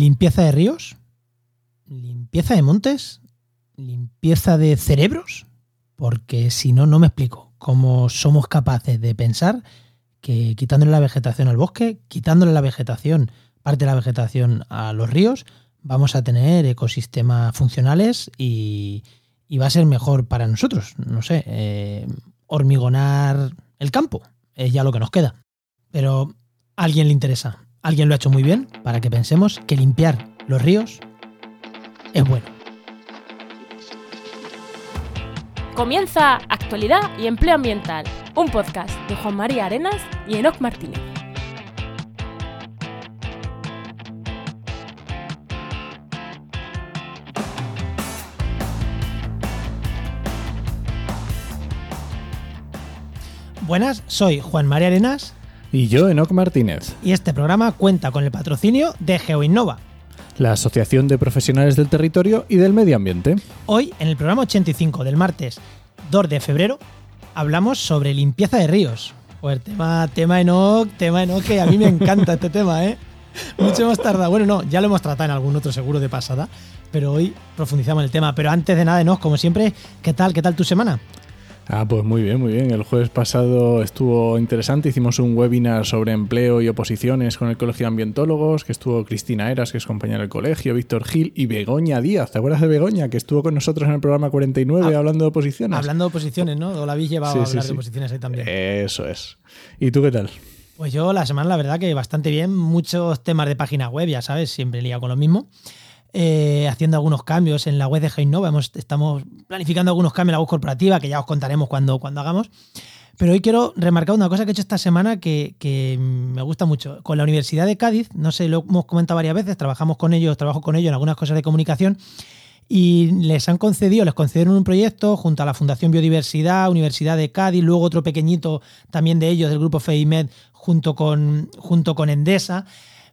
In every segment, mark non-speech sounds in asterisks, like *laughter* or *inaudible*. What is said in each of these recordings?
¿Limpieza de ríos? ¿Limpieza de montes? ¿Limpieza de cerebros? Porque si no, no me explico cómo somos capaces de pensar que quitándole la vegetación al bosque, quitándole la vegetación, parte de la vegetación a los ríos, vamos a tener ecosistemas funcionales y, va a ser mejor para nosotros. No sé, eh, hormigonar el campo es ya lo que nos queda. Pero a alguien le interesa, alguien lo ha hecho muy bien para que pensemos que limpiar los ríos es bueno. Comienza Actualidad y Empleo Ambiental, un podcast de Juan María Arenas y Enoc Martínez. Buenas, soy Juan María Arenas. Y yo, Enoc Martínez. Y este programa cuenta con el patrocinio de GeoInnova, la Asociación de Profesionales del Territorio y del Medio Ambiente. Hoy, en el programa 85 del martes 2 de febrero, hablamos sobre limpieza de ríos. Pues tema, tema Enoch, tema Enoch, que a mí me encanta este tema, ¿eh? Mucho hemos tardado. Bueno, no, ya lo hemos tratado en algún otro seguro de pasada, pero hoy profundizamos en el tema. Pero antes de nada, Enoch, como siempre, ¿qué tal? ¿Qué tal tu semana? Ah, pues muy bien, muy bien. El jueves pasado estuvo interesante. Hicimos un webinar sobre empleo y oposiciones con el Colegio de Ambientólogos, que estuvo Cristina Eras, que es compañera del colegio, Víctor Gil y Begoña Díaz. ¿Te acuerdas de Begoña, que estuvo con nosotros en el programa 49 ah, hablando de oposiciones? Hablando de oposiciones, ¿no? O la habéis llevado a hablar de oposiciones ahí también. Eso es. ¿Y tú qué tal? Pues yo la semana, la verdad que bastante bien. Muchos temas de página web, ya sabes, siempre lía con lo mismo. Eh, haciendo algunos cambios en la web de Heinova. Estamos planificando algunos cambios en la web corporativa que ya os contaremos cuando, cuando hagamos. Pero hoy quiero remarcar una cosa que he hecho esta semana que, que, me gusta mucho. Con la Universidad de Cádiz, no sé, lo hemos comentado varias veces, trabajamos con ellos, trabajo con ellos en algunas cosas de comunicación y les han concedido, les concedieron un proyecto junto a la Fundación Biodiversidad, Universidad de Cádiz, luego otro pequeñito también de ellos, del grupo FEIMED, junto con, junto con Endesa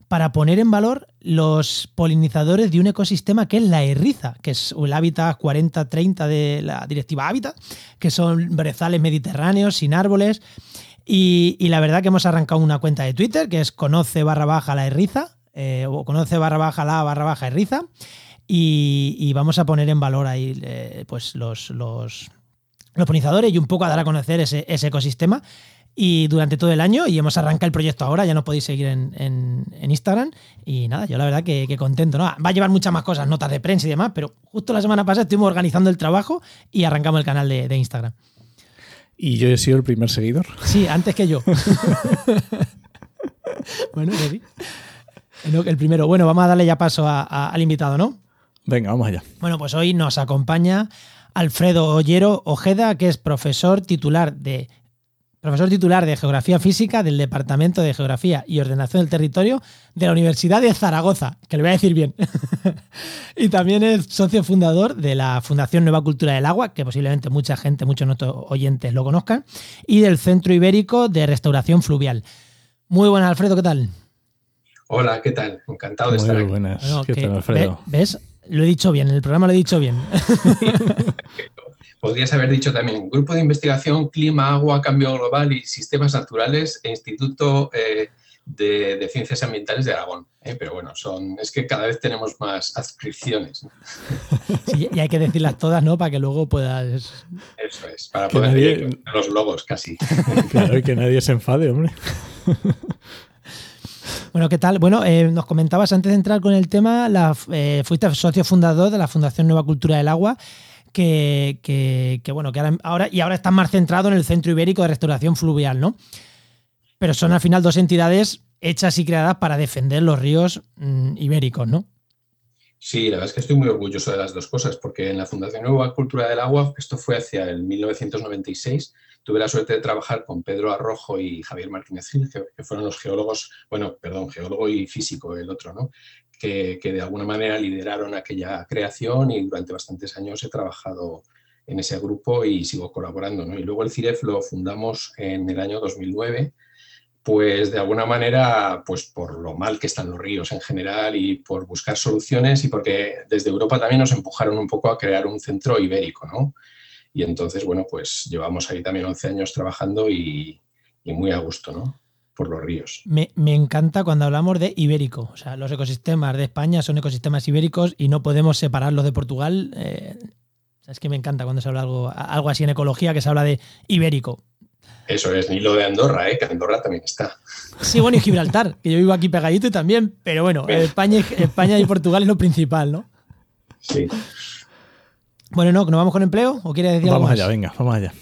para poner en valor los polinizadores de un ecosistema que es la erriza, que es el hábitat 40-30 de la directiva Hábitat, que son brezales mediterráneos sin árboles. Y, la verdad que hemos arrancado una cuenta de Twitter que es conoce barra baja la erriza, eh, o conoce barra baja la barra baja erriza. Y, vamos a poner en valor ahí eh, pues los, polinizadores y un poco a dar a conocer ese ecosistema y durante todo el año y hemos arrancado el proyecto ahora, ya nos podéis seguir en, Instagram y nada, yo la verdad que, contento, ¿no? Va a llevar muchas más cosas, notas de prensa y demás, pero justo la semana pasada estuvimos organizando el trabajo y arrancamos el canal de, Instagram. ¿Y yo he sido el primer seguidor? Sí, antes que yo. *laughs* bueno, El primero. Bueno, vamos a darle ya paso al invitado, ¿no? Venga, vamos allá. Bueno, pues hoy nos acompaña Alfredo Ollero Ojeda, que es profesor titular de profesor titular de Geografía Física del Departamento de Geografía y Ordenación del Territorio de la Universidad de Zaragoza, que le voy a decir bien. *laughs* y también es socio fundador de la Fundación Nueva Cultura del Agua, que posiblemente mucha gente, muchos nuestros oyentes lo conozcan, y del Centro Ibérico de Restauración Fluvial. Muy buenas, Alfredo, ¿qué tal? Hola, ¿qué tal? Encantado de estar aquí. Muy buenas. ¿Qué tal, Alfredo? ¿Ves? Lo he dicho bien, en el programa lo he dicho bien. *laughs* podrías haber dicho también Grupo de Investigación Clima, Agua, Cambio Global y Sistemas Naturales e Instituto eh, de, Ciencias Ambientales de Aragón. Eh, pero bueno, son, es que cada vez tenemos más adscripciones. *laughs* Sí, y hay que decirlas todas, ¿no? Para que luego puedas... Eso es, para poder los logos casi. *laughs* Claro, y que nadie se enfade, hombre. *laughs* Bueno, ¿qué tal? Bueno, eh, nos comentabas antes de entrar con el tema, la, fuiste socio fundador de la Fundación Nueva Cultura del Agua que, bueno, que ahora, y ahora están más centrados en el Centro Ibérico de Restauración Fluvial, ¿no? Pero son al final dos entidades hechas y creadas para defender los ríos mm, ibéricos, ¿no? Sí, la verdad es que estoy muy orgulloso de las dos cosas, porque en la Fundación Nueva Cultura del Agua, esto fue hacia el 1996, tuve la suerte de trabajar con Pedro Arrojo y Javier Martínez Gil, que, fueron los geólogos, bueno, perdón, geólogo y físico el otro, ¿no? Que, de alguna manera lideraron aquella creación y durante bastantes años he trabajado en ese grupo y sigo colaborando. ¿no? Y luego el CIREF lo fundamos en el año 2009, pues de alguna manera, pues por lo mal que están los ríos en general y por buscar soluciones y porque desde Europa también nos empujaron un poco a crear un centro ibérico, ¿no? Y entonces, bueno, pues llevamos ahí también 11 años trabajando y, y muy a gusto, ¿no? Por los ríos. Me, encanta cuando hablamos de ibérico. O sea, los ecosistemas de España son ecosistemas ibéricos y no podemos separarlos de Portugal. Eh, es que me encanta cuando se habla algo, algo así en ecología que se habla de ibérico. Eso es, ni lo de Andorra, ¿eh? que Andorra también está. Sí, bueno, y Gibraltar, que yo vivo aquí pegadito y también, pero bueno, España, España y Portugal es lo principal, ¿no? Sí. Bueno, ¿no? ¿Nos vamos con empleo? ¿O quieres decir vamos algo allá, venga, vamos allá.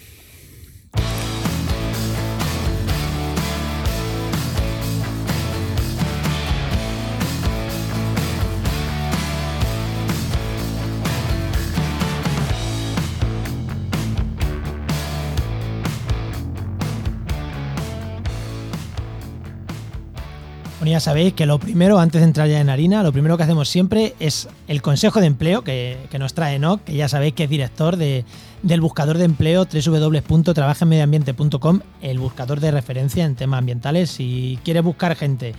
Ya sabéis que lo primero, antes de entrar ya en harina, lo primero que hacemos siempre es el consejo de empleo que, nos trae Enoch, que ya sabéis que es director de, del buscador de empleo www.trabajenmedioambiente.com, el buscador de referencia en temas ambientales. Si quieres buscar gente,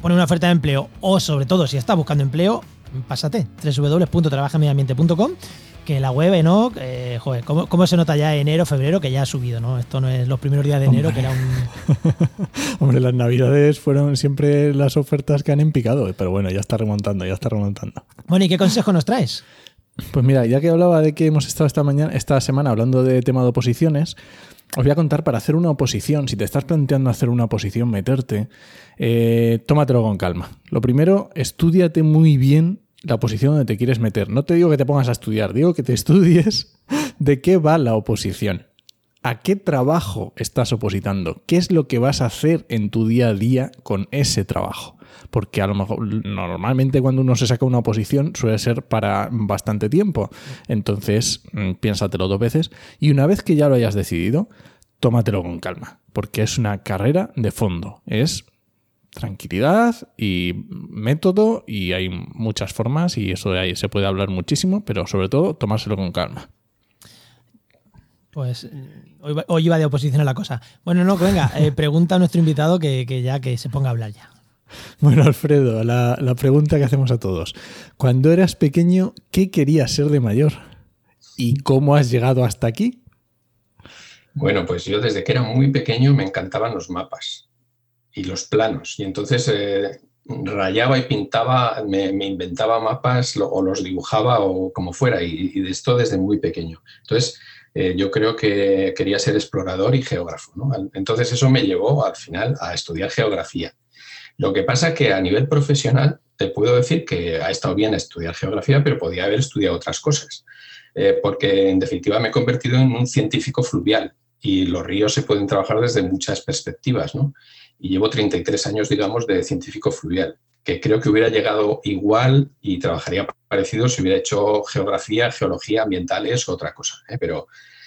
pone una oferta de empleo o sobre todo si estás buscando empleo, pásate www.trabajenmedioambiente.com que la web, ¿no? Eh, joder, ¿cómo, se nota ya enero, febrero que ya ha subido, ¿no? Esto no es los primeros días de enero, que era un. *laughs* Hombre, las navidades fueron siempre las ofertas que han empicado, pero bueno, ya está remontando, ya está remontando. Bueno, ¿y qué consejo nos traes? Pues mira, ya que hablaba de que hemos estado esta mañana, esta semana hablando de tema de oposiciones, os voy a contar para hacer una oposición, si te estás planteando hacer una oposición, meterte, eh, tómatelo con calma. Lo primero, estudiate muy bien la oposición donde te quieres meter. No te digo que te pongas a estudiar, digo que te *laughs* estudies de qué va la oposición. ¿A qué trabajo estás opositando? ¿Qué es lo que vas a hacer en tu día a día con ese trabajo? Porque a lo mejor normalmente cuando uno se saca una oposición suele ser para bastante tiempo. Entonces, mm, piénsatelo dos veces y una vez que ya lo hayas decidido, tómatelo con calma, porque es una carrera de fondo. Es tranquilidad y método y hay muchas formas y eso de ahí se puede hablar muchísimo, pero sobre todo tomárselo con calma. Pues hoy, iba de oposición a la cosa. Bueno, no, venga, eh, *laughs* pregunta a nuestro invitado que, ya que se ponga a hablar ya. Bueno, Alfredo, la, la pregunta que hacemos a todos. Cuando eras pequeño, ¿qué querías ser de mayor? ¿Y cómo has llegado hasta aquí? Bueno, pues yo desde que era muy pequeño me encantaban los mapas y los planos. Y entonces eh, rayaba y pintaba, me, inventaba mapas o los dibujaba o como fuera, y, de esto desde muy pequeño. Entonces, eh, yo creo que quería ser explorador y geógrafo. Entonces, eso me llevó al final a estudiar geografía. Lo que pasa que a nivel profesional te puedo decir que ha estado bien estudiar geografía, pero podía haber estudiado otras cosas. Eh, porque en definitiva me he convertido en un científico fluvial y los ríos se pueden trabajar desde muchas perspectivas. ¿no? Y llevo 33 años, digamos, de científico fluvial, que creo que hubiera llegado igual y trabajaría parecido si hubiera hecho geografía, geología, ambientales o otra cosa. ¿eh? Pero,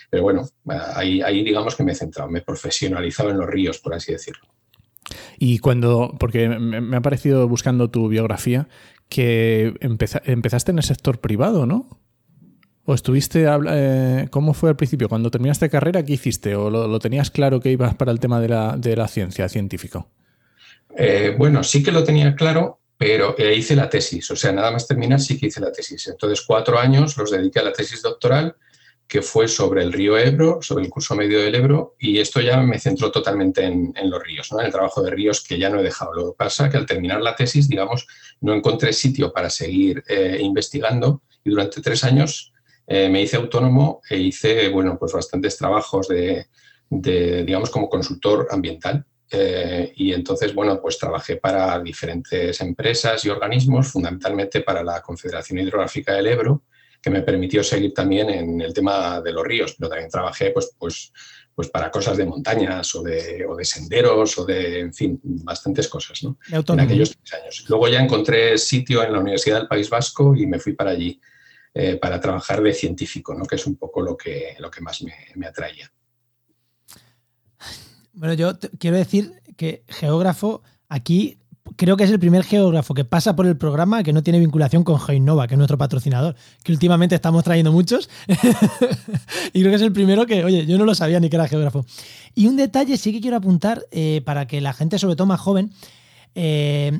pero bueno, ahí, ahí digamos que me he centrado, me he profesionalizado en los ríos, por así decirlo. Y cuando, porque me ha parecido buscando tu biografía, que empezaste en el sector privado, ¿no? ¿O estuviste, eh, cómo fue al principio? Cuando terminaste carrera, ¿qué hiciste? ¿O lo, tenías claro que ibas para el tema de la, ciencia, científico? Eh, bueno, sí que lo tenía claro, pero eh, hice la tesis. O sea, nada más terminar, sí que hice la tesis. Entonces, cuatro años los dediqué a la tesis doctoral, que fue sobre el río Ebro, sobre el curso medio del Ebro, y esto ya me centró totalmente en, los ríos, ¿no? en el trabajo de ríos que ya no he dejado. Lo que pasa es que al terminar la tesis, digamos, no encontré sitio para seguir investigando y durante tres años eh, me hice autónomo e hice, bueno, pues bastantes trabajos de, digamos, como consultor ambiental. Eh, y entonces, bueno, pues trabajé para diferentes empresas y organismos, fundamentalmente para la Confederación Hidrográfica del Ebro, que me permitió seguir también en el tema de los ríos, pero también trabajé pues, pues, pues para cosas de montañas o de, o de senderos o de, en fin, bastantes cosas, ¿no? En aquellos tres años. Luego ya encontré sitio en la Universidad del País Vasco y me fui para allí. Eh, para trabajar de científico, ¿no? que es un poco lo que, lo que más me, atraía. Bueno, yo quiero decir que geógrafo aquí creo que es el primer geógrafo que pasa por el programa que no tiene vinculación con GeoInnova, que es nuestro patrocinador, que últimamente estamos trayendo muchos. *laughs* y creo que es el primero que, oye, yo no lo sabía ni que era geógrafo. Y un detalle sí que quiero apuntar eh, para que la gente, sobre todo más joven, eh,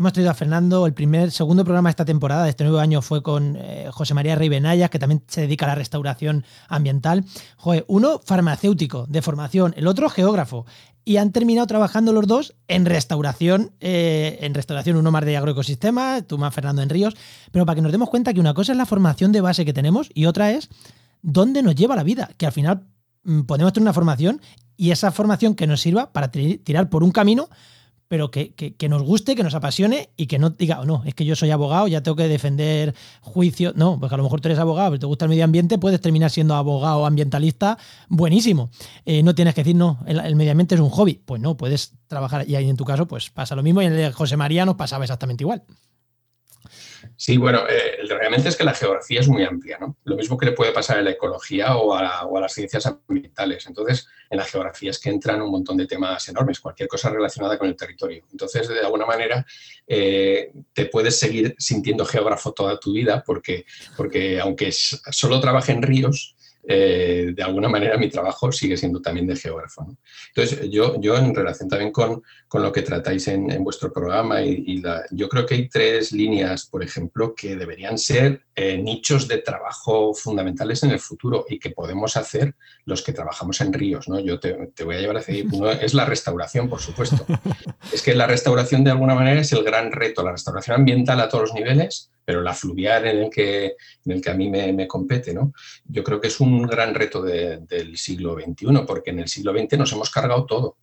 Hemos tenido a Fernando, el primer, segundo programa de esta temporada, de este nuevo año, fue con eh, José María Rey Benayas, que también se dedica a la restauración ambiental. Joder, uno farmacéutico de formación, el otro geógrafo. Y han terminado trabajando los dos en restauración, eh, en restauración, uno más de agroecosistemas, tú más Fernando en Ríos. Pero para que nos demos cuenta que una cosa es la formación de base que tenemos y otra es dónde nos lleva la vida. Que al final mm, podemos tener una formación y esa formación que nos sirva para tirar por un camino, pero que, nos guste, que nos apasione y que no diga, oh, no, es que yo soy abogado, ya tengo que defender juicio. No, porque a lo mejor tú eres abogado, pero te gusta el medio ambiente, puedes terminar siendo abogado ambientalista buenísimo. Eh, no tienes que decir, no, el, medio ambiente es un hobby. Pues no, puedes trabajar y ahí en tu caso, pues pasa lo mismo y en el de José María nos pasaba exactamente igual. Sí, bueno, eh, realmente es que la geografía es muy amplia, ¿no? Lo mismo que le puede pasar a la ecología o a, las ciencias ambientales. Entonces, en la geografía es que entran un montón de temas enormes, cualquier cosa relacionada con el territorio. Entonces, de alguna manera, eh, te puedes seguir sintiendo geógrafo toda tu vida porque, porque aunque solo trabaje en ríos, eh, de alguna manera mi trabajo sigue siendo también de geógrafo. Entonces, yo, yo en relación también con, con lo que tratáis en, vuestro programa, y, yo creo que hay tres líneas, por ejemplo, que deberían ser eh, nichos de trabajo fundamentales en el futuro y que podemos hacer los que trabajamos en ríos. ¿no? Yo te, voy a llevar a decir, uno *laughs* es la restauración, por supuesto. Es que la restauración de alguna manera es el gran reto, la restauración ambiental a todos los niveles, pero la fluvial en el que, en el que a mí me, compete, ¿no? Yo creo que es un gran reto del siglo XXI, porque en el siglo XX nos hemos cargado todo.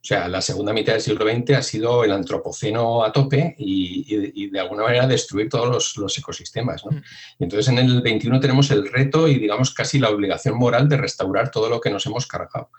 O sea, la segunda mitad del siglo XX ha sido el antropoceno a tope y, de alguna manera destruir todos los, ecosistemas. ¿no? Mm. Y entonces en el XXI tenemos el reto y digamos casi la obligación moral de restaurar todo lo que nos hemos cargado.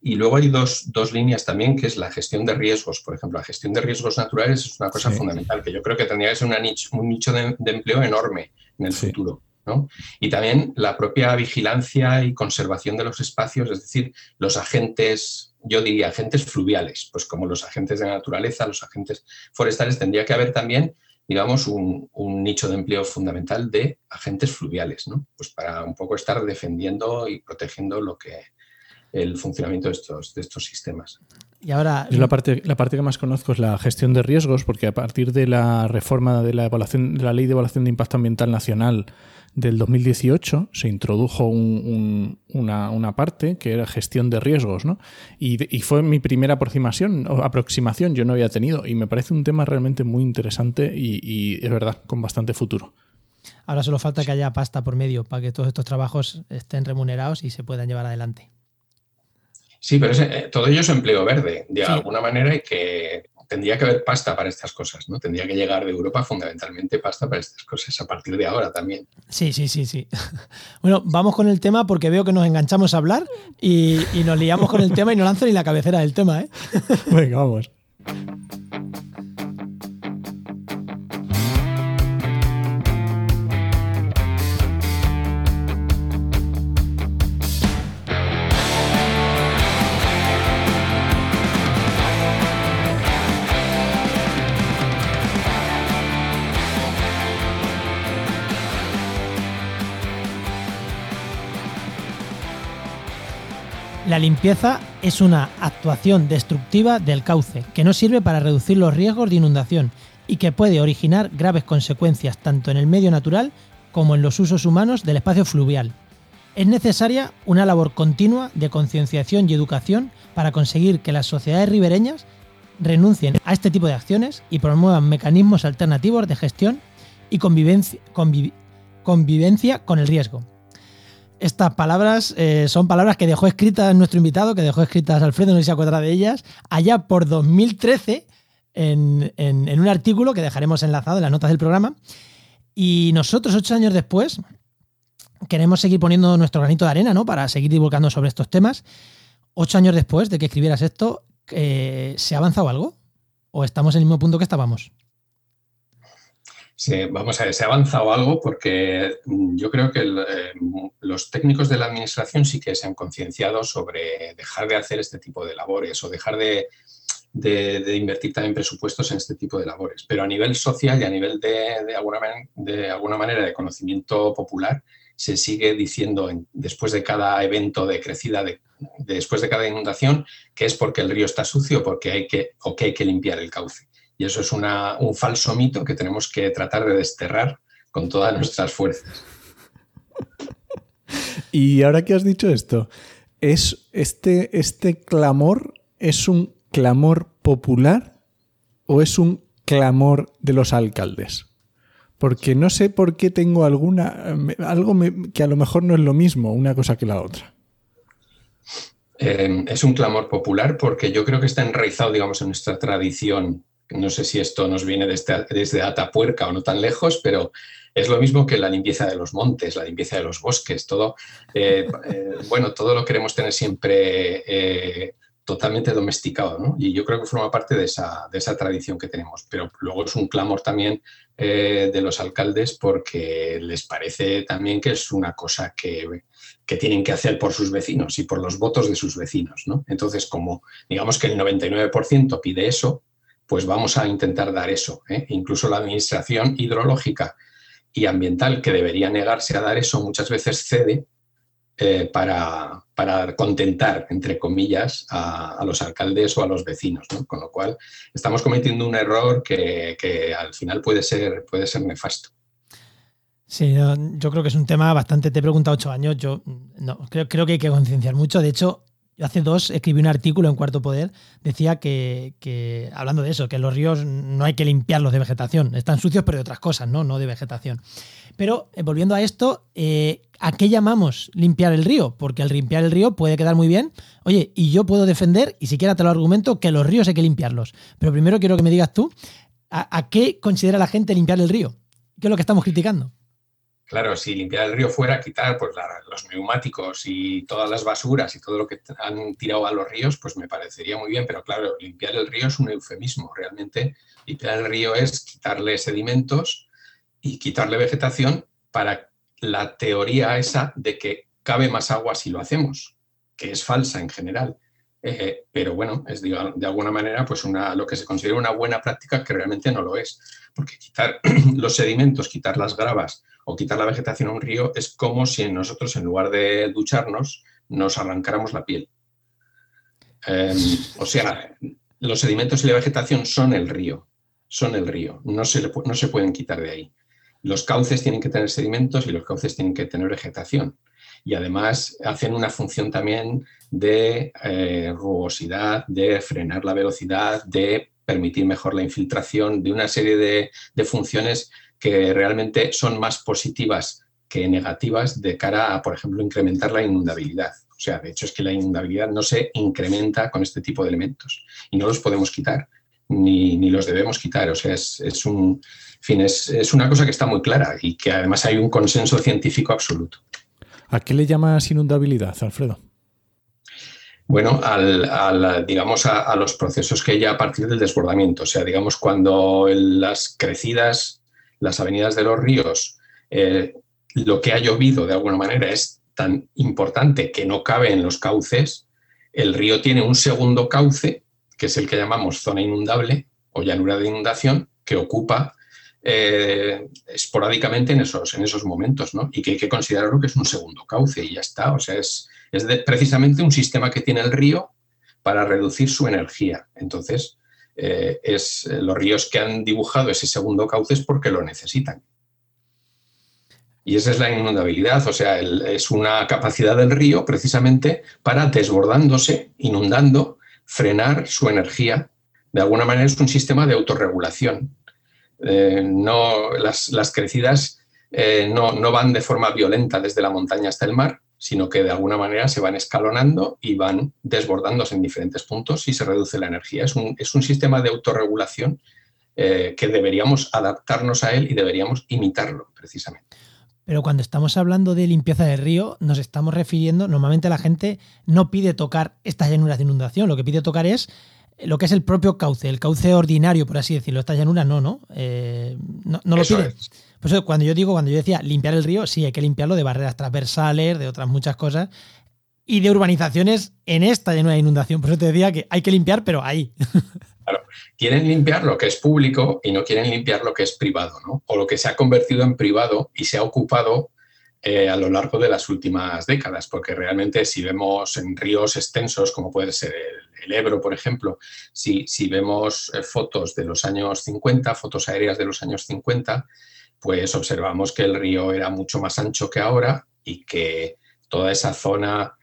Y luego hay dos, dos, líneas también, que es la gestión de riesgos. Por ejemplo, la gestión de riesgos naturales es una cosa fundamental, que yo creo que tendría que ser una nicho, un nicho de, empleo enorme en el futuro. ¿No? Y también la propia vigilancia y conservación de los espacios, es decir, los agentes, yo diría agentes fluviales, pues como los agentes de la naturaleza, los agentes forestales, tendría que haber también digamos, un, un, nicho de empleo fundamental de agentes fluviales, ¿no? Pues para un poco estar defendiendo y protegiendo lo que, el funcionamiento de estos, de estos sistemas. Y ahora, la parte, la parte que más conozco es la gestión de riesgos, porque a partir de la reforma de la, evaluación, de la Ley de Evaluación de Impacto Ambiental Nacional del 2018 se introdujo una, parte que era gestión de riesgos, ¿no? Y, fue mi primera aproximación, aproximación, yo no había tenido, y me parece un tema realmente muy interesante y, y es verdad, con bastante futuro. Ahora solo falta que haya pasta por medio para que todos estos trabajos estén remunerados y se puedan llevar adelante. Sí, pero eh, todo ello es empleo verde, de alguna manera, y que tendría que haber pasta para estas cosas, ¿no? Tendría que llegar de Europa fundamentalmente pasta para estas cosas a partir de ahora también. Sí, sí, sí, sí. *laughs* Bueno, vamos con el tema porque veo que nos enganchamos a hablar y, y nos liamos con el tema y no lanzo ni la cabecera del tema, ¿eh? *laughs* Venga, vamos. La limpieza es una actuación destructiva del cauce que no sirve para reducir los riesgos de inundación y que puede originar graves consecuencias tanto en el medio natural como en los usos humanos del espacio fluvial. Es necesaria una labor continua de concienciación y educación para conseguir que las sociedades ribereñas renuncien a este tipo de acciones y promuevan mecanismos alternativos de gestión y convivencia, con el riesgo. Estas palabras eh, son palabras que dejó escritas nuestro invitado, que dejó escritas Alfredo, no sé se acuerda de ellas, allá por 2013, en, en, un artículo que dejaremos enlazado en las notas del programa. Y nosotros, ocho años después, queremos seguir poniendo nuestro granito de arena, ¿no? Para seguir divulgando sobre estos temas. Ocho años después de que escribieras esto, eh, ¿se ha avanzado algo? ¿O estamos en el mismo punto que estábamos? Sí, vamos a ver, se ha avanzado algo porque mm, yo creo que eh, los técnicos de la administración sí que se han concienciado sobre dejar de hacer este tipo de labores o dejar de, invertir también presupuestos en este tipo de labores. Pero a nivel social y a nivel de, alguna, de alguna manera de conocimiento popular, se sigue diciendo después de cada evento de crecida, después de cada inundación, que es porque el río está sucio porque hay que, o que hay que limpiar el cauce. Y eso es un falso mito que tenemos que tratar de desterrar con todas nuestras fuerzas. Y ahora que has dicho esto, ¿es este, este clamor es un clamor popular o es un clamor de los alcaldes? Porque no sé por qué tengo alguna algo que a lo mejor no es lo mismo una cosa que la otra. Em, es un clamor popular porque yo creo que está enraizado, digamos, en nuestra tradición. No sé si esto nos viene desde, desde Atapuerca o no tan lejos, pero es lo mismo que la limpieza de los montes, la limpieza de los bosques, todo. Eh, eh, bueno, todo lo queremos tener siempre eh, totalmente domesticado, ¿no? Y yo creo que forma parte de esa, de esa tradición que tenemos. Pero luego es un clamor también de los alcaldes porque les parece también que es una cosa que que tienen que hacer por sus vecinos y por los votos de sus vecinos. ¿no? Entonces, como digamos que el 99% pide eso, pues vamos a intentar dar eso. ¿eh? Incluso la Administración Hidrológica y Ambiental, que debería negarse a dar eso, muchas veces cede eh, para, contentar, entre comillas, a, los alcaldes o a los vecinos. Con lo cual, estamos cometiendo un error que, al final puede ser, puede ser nefasto. Sí, yo creo que es un tema bastante. Te he preguntado ocho años. Yo creo, creo que hay que concienciar mucho. De hecho, yo hace dos escribí un artículo en Cuarto Poder. Decía que, hablando de eso, que los ríos no hay que limpiarlos de vegetación. Están sucios, pero de otras cosas, no, no de vegetación. Pero eh, volviendo a esto, eh, ¿a qué llamamos limpiar el río? Porque al limpiar el río puede quedar muy bien. Oye, y yo puedo defender, y siquiera te lo argumento, que los ríos hay que limpiarlos. Pero primero quiero que me digas tú, a qué considera la gente limpiar el río? ¿Qué es lo que estamos criticando? Claro, si limpiar el río fuera quitar pues, los neumáticos y todas las basuras y todo lo que han tirado a los ríos, pues me parecería muy bien, pero claro, limpiar el río es un eufemismo. Realmente limpiar el río es quitarle sedimentos y quitarle vegetación para la teoría esa de que cabe más agua si lo hacemos, que es falsa en general. Eh, pero bueno, es de, alguna manera pues una, lo que se considera una buena práctica que realmente no lo es, porque quitar *clears throat* los sedimentos, quitar las gravas, o quitar la vegetación a un río es como si nosotros en lugar de ducharnos nos arrancáramos la piel. Em, o sea, los sedimentos y la vegetación son el río, son el río, no se, no se pueden quitar de ahí. Los cauces tienen que tener sedimentos y los cauces tienen que tener vegetación. Y además hacen una función también de eh, rugosidad, de frenar la velocidad, de permitir mejor la infiltración, de una serie de, de funciones que realmente son más positivas que negativas de cara a, por ejemplo, incrementar la inundabilidad. O sea, de hecho es que la inundabilidad no se incrementa con este tipo de elementos y no los podemos quitar, ni, los debemos quitar. O sea, es, un, fin, es, una cosa que está muy clara y que además hay un consenso científico absoluto. ¿A qué le llamas inundabilidad, Alfredo? Bueno, al, digamos a, los procesos que hay a partir del desbordamiento. O sea, digamos, cuando las crecidas las avenidas de los ríos, eh, lo que ha llovido de alguna manera es tan importante que no cabe en los cauces, el río tiene un segundo cauce, que es el que llamamos zona inundable o llanura de inundación, que ocupa eh, esporádicamente en esos, en esos momentos, ¿no? Y que hay que considerarlo que es un segundo cauce y ya está. O sea, es, es precisamente un sistema que tiene el río para reducir su energía. Entonces, eh, es eh, los ríos que han dibujado ese segundo cauce es porque lo necesitan. Y esa es la inundabilidad, o sea, es una capacidad del río precisamente para desbordándose, inundando, frenar su energía. De alguna manera es un sistema de autorregulación. Eh, no, las, crecidas no, no, van de forma violenta desde la montaña hasta el mar, sino que de alguna manera se van escalonando y van desbordándose en diferentes puntos y se reduce la energía. Es un, sistema de autorregulación eh, que deberíamos adaptarnos a él y deberíamos imitarlo, precisamente. Pero cuando estamos hablando de limpieza del río, nos estamos refiriendo, normalmente la gente no pide tocar estas llanuras de inundación, lo que pide tocar es lo que es el propio cauce, el cauce ordinario, por así decirlo. Estas llanuras no, ¿no? Eh, no, lo pide. Pues cuando yo digo, cuando yo decía limpiar el río, sí, hay que limpiarlo de barreras transversales, de otras muchas cosas, y de urbanizaciones en esta de inundación. Por eso te decía que hay que limpiar, pero ahí. *laughs* Claro, quieren limpiar lo que es público y no quieren limpiar lo que es privado, ¿no? O lo que se ha convertido en privado y se ha ocupado a lo largo de las últimas décadas, porque realmente si vemos en ríos extensos, como puede ser el, Ebro, por ejemplo, si, si vemos fotos de los años 50, fotos aéreas de los años 50, pues observamos que el río era mucho más ancho que ahora y que toda esa zona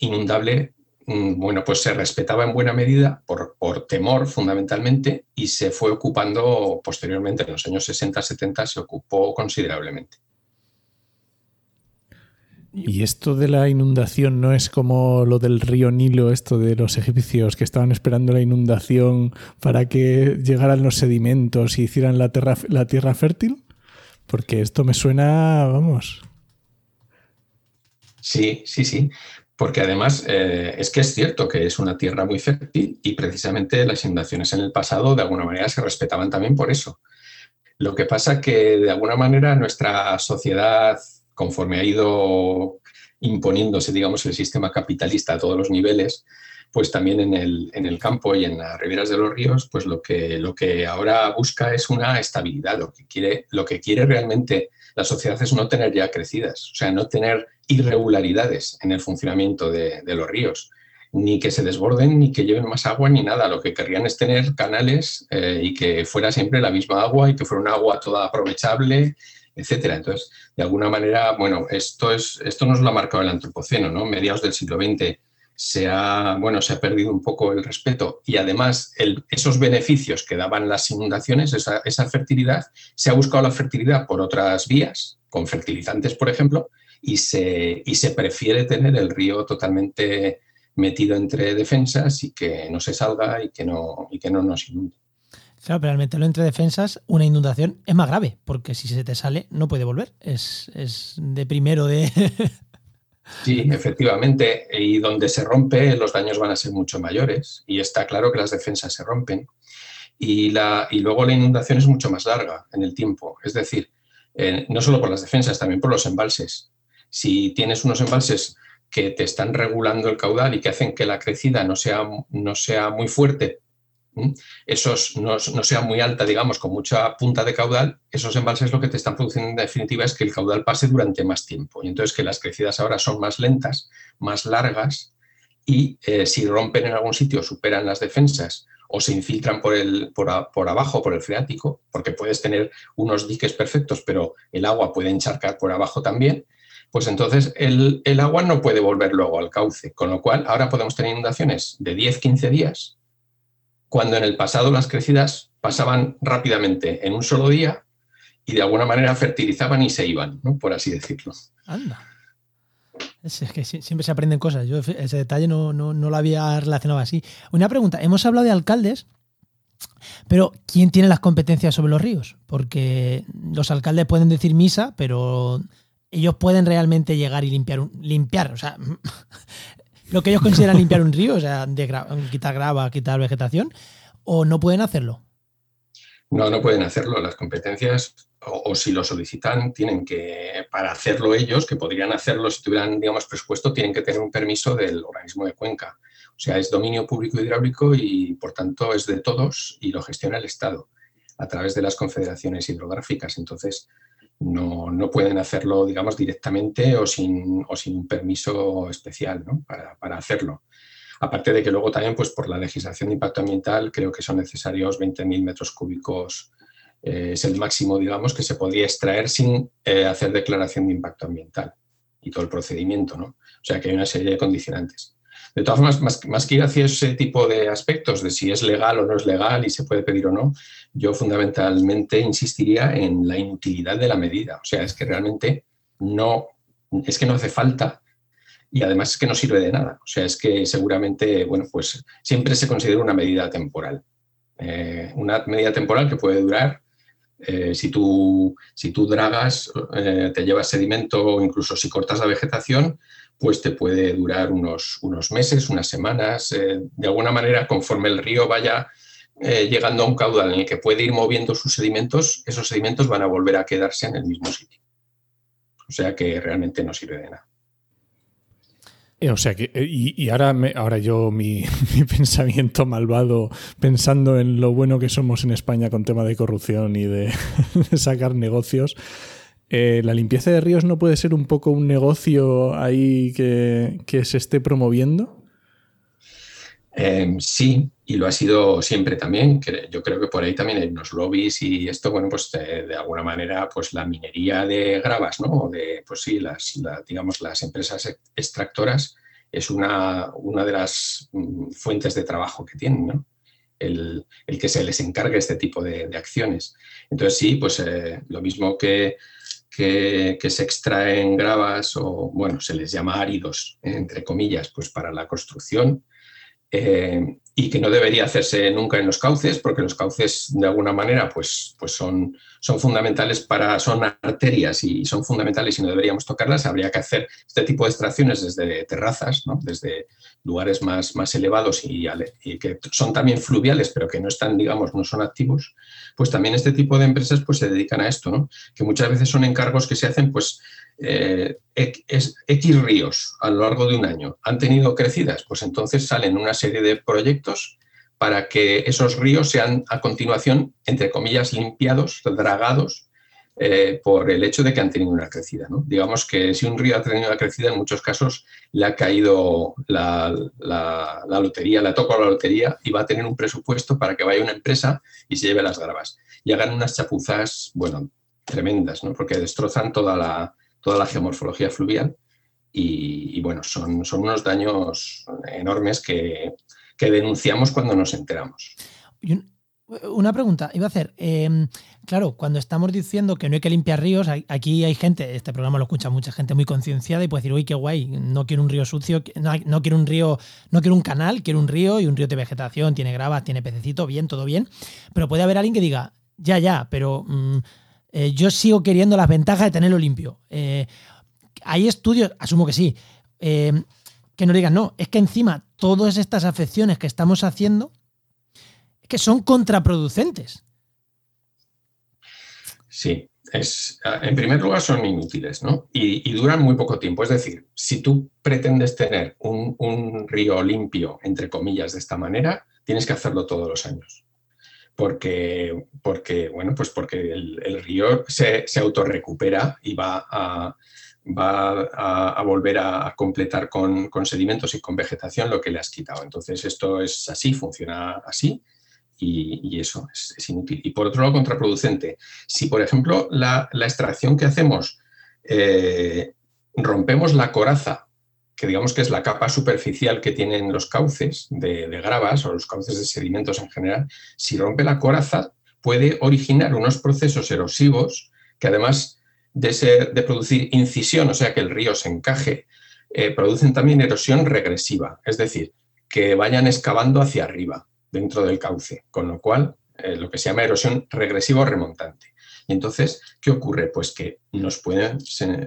inundable Mm, bueno, pues se respetaba en buena medida por, temor fundamentalmente y se fue ocupando posteriormente, en los años 60-70 se ocupó considerablemente. ¿Y esto de la inundación no es como lo del río Nilo, esto de los egipcios que estaban esperando la inundación para que llegaran los sedimentos y hicieran la tierra, fértil? Porque esto me suena, vamos. Sí, sí, sí porque además eh, es que es cierto que es una tierra muy fértil y precisamente las inundaciones en el pasado de alguna manera se respetaban también por eso. Lo que pasa que de alguna manera nuestra sociedad, conforme ha ido imponiéndose, digamos, el sistema capitalista a todos los niveles, pues también en el, en el campo y en las riberas de los ríos, pues lo que, lo que ahora busca es una estabilidad. Lo que, quiere, lo que quiere realmente la sociedad es no tener ya crecidas, o sea, no tener irregularidades en el funcionamiento de, los ríos, ni que se desborden, ni que lleven más agua, ni nada. Lo que querrían es tener canales eh, y que fuera siempre la misma agua y que fuera un agua toda aprovechable, etcétera. Entonces, de alguna manera, bueno, esto, es, esto nos lo ha marcado el antropoceno, ¿no? Mediados del siglo XX se ha, bueno, se ha perdido un poco el respeto y además esos beneficios que daban las inundaciones, esa, esa fertilidad, se ha buscado la fertilidad por otras vías, con fertilizantes, por ejemplo, y se, y se prefiere tener el río totalmente metido entre defensas y que no se salga y que no, y que no nos inunde. Claro, pero al meterlo entre defensas, una inundación es más grave, porque si se te sale no puede volver. Es, es de primero de... *laughs* sí, efectivamente. Y donde se rompe, los daños van a ser mucho mayores. Y está claro que las defensas se rompen. Y, la, y luego la inundación es mucho más larga en el tiempo. Es decir, eh, no solo por las defensas, también por los embalses si tienes unos embalses que te están regulando el caudal y que hacen que la crecida no sea, no sea muy fuerte, esos no, sea muy alta, digamos, con mucha punta de caudal, esos embalses lo que te están produciendo en definitiva es que el caudal pase durante más tiempo. Y entonces que las crecidas ahora son más lentas, más largas, y eh, si rompen en algún sitio, superan las defensas o se infiltran por, el, por, por, abajo, por el freático, porque puedes tener unos diques perfectos, pero el agua puede encharcar por abajo también, pues entonces el, agua no puede volver luego al cauce, con lo cual ahora podemos tener inundaciones de 10-15 días, cuando en el pasado las crecidas pasaban rápidamente en un solo día y de alguna manera fertilizaban y se iban, ¿no? por así decirlo. Anda. Es, que siempre se aprenden cosas. Yo ese detalle no, no, no, lo había relacionado así. Una pregunta. Hemos hablado de alcaldes, pero ¿quién tiene las competencias sobre los ríos? Porque los alcaldes pueden decir misa, pero ellos pueden realmente llegar y limpiar, limpiar, o sea, lo que ellos consideran limpiar un río, o sea, quitar grava, quitar vegetación, o no pueden hacerlo. No, no pueden hacerlo. Las competencias, o, si lo solicitan, tienen que, para hacerlo ellos, que podrían hacerlo si tuvieran, digamos, presupuesto, tienen que tener un permiso del organismo de cuenca. O sea, es dominio público hidráulico y, por tanto, es de todos y lo gestiona el Estado a través de las confederaciones hidrográficas. Entonces, no, no, pueden hacerlo, digamos, directamente o sin, o sin un permiso especial ¿no? para, para, hacerlo. Aparte de que luego también, pues por la legislación de impacto ambiental, creo que son necesarios 20.000 metros cúbicos, eh, es el máximo, digamos, que se podría extraer sin eh, hacer declaración de impacto ambiental y todo el procedimiento, ¿no? O sea que hay una serie de condicionantes. De todas formas, más, que ir hacia ese tipo de aspectos de si es legal o no es legal y se puede pedir o no, yo fundamentalmente insistiría en la inutilidad de la medida. O sea, es que realmente no, es que no hace falta y además es que no sirve de nada. O sea, es que seguramente, bueno, pues siempre se considera una medida temporal. Eh, una medida temporal que puede durar, eh, si, tú, si tú dragas, eh, te llevas sedimento o incluso si cortas la vegetación, pues te puede durar unos, unos meses, unas semanas. De alguna manera, conforme el río vaya eh, llegando a un caudal en el que puede ir moviendo sus sedimentos, esos sedimentos van a volver a quedarse en el mismo sitio. O sea que realmente no sirve de nada. Eh, o sea que, y, ahora, ahora yo *laughs* mi, pensamiento malvado, pensando en lo bueno que somos en España con tema de corrupción y de *laughs* sacar negocios, Eh, ¿La limpieza de ríos no puede ser un poco un negocio ahí que, se esté promoviendo? Em, sí, y lo ha sido siempre también. Yo creo que por ahí también hay unos lobbies y esto, bueno, pues de, alguna manera, pues la minería de gravas, ¿no? De, pues sí, las, digamos, las empresas extractoras es una, una de las mm, fuentes de trabajo que tienen, ¿no? El, que se les encargue este tipo de, acciones. Entonces sí, pues eh, lo mismo que, que, se extraen gravas o, bueno, se les llama áridos, entre comillas, pues para la construcción, eh, y que no debería hacerse nunca en los cauces, porque los cauces de alguna manera pues, pues son, son fundamentales para, son arterias y son fundamentales y no deberíamos tocarlas. Habría que hacer este tipo de extracciones desde terrazas, ¿no? desde lugares más, más elevados y, que son también fluviales, pero que no están, digamos, no son activos. Pues también este tipo de empresas pues se dedican a esto, ¿no? que muchas veces son encargos que se hacen pues eh, X ríos a lo largo de un año han tenido crecidas, pues entonces salen una serie de proyectos para que esos ríos sean a continuación, entre comillas, limpiados, dragados, eh, por el hecho de que han tenido una crecida. Digamos que si un río ha tenido una crecida, en muchos casos le ha caído la, lotería, le ha tocado la lotería y va a tener un presupuesto para que vaya una empresa y se lleve las gravas. Y hagan unas chapuzas, bueno, tremendas, porque destrozan toda la, toda la geomorfología fluvial y, bueno, son, son, unos daños enormes que, denunciamos cuando nos enteramos. Una pregunta, iba a hacer, em, claro, cuando estamos diciendo que no hay que limpiar ríos, aquí hay gente, este programa lo escucha mucha gente muy concienciada y puede decir, uy, qué guay, no quiero un río sucio, no, quiero un río, no quiero un canal, quiero un río y un río de vegetación, tiene gravas, tiene pececito, bien, todo bien, pero puede haber alguien que diga, ya, ya, pero mm, eh, yo sigo queriendo las ventajas de tenerlo limpio. Eh, hay estudios, asumo que sí, eh, que no digan, no, es que encima todas estas afecciones que estamos haciendo, que son contraproducentes. Sí, es, en primer lugar son inútiles, ¿no? Y, duran muy poco tiempo. Es decir, si tú pretendes tener un río limpio, entre comillas, de esta manera, tienes que hacerlo todos los años porque, porque, bueno, pues porque el, río se, se autorrecupera y va a, va a, volver a, completar con, sedimentos y con vegetación lo que le has quitado. Entonces, esto es así, funciona así y, eso es, inútil. Y por otro lado, contraproducente. Si, por ejemplo, la, extracción que hacemos eh, rompemos la coraza que digamos que es la capa superficial que tienen los cauces de, gravas o los cauces de sedimentos en general, si rompe la coraza puede originar unos procesos erosivos que además de, producir incisión, o sea que el río se encaje, eh, producen también erosión regresiva, es decir, que vayan excavando hacia arriba dentro del cauce, con lo cual eh, lo que se llama erosión regresiva o remontante. Y entonces, ¿qué ocurre? Pues que nos pueden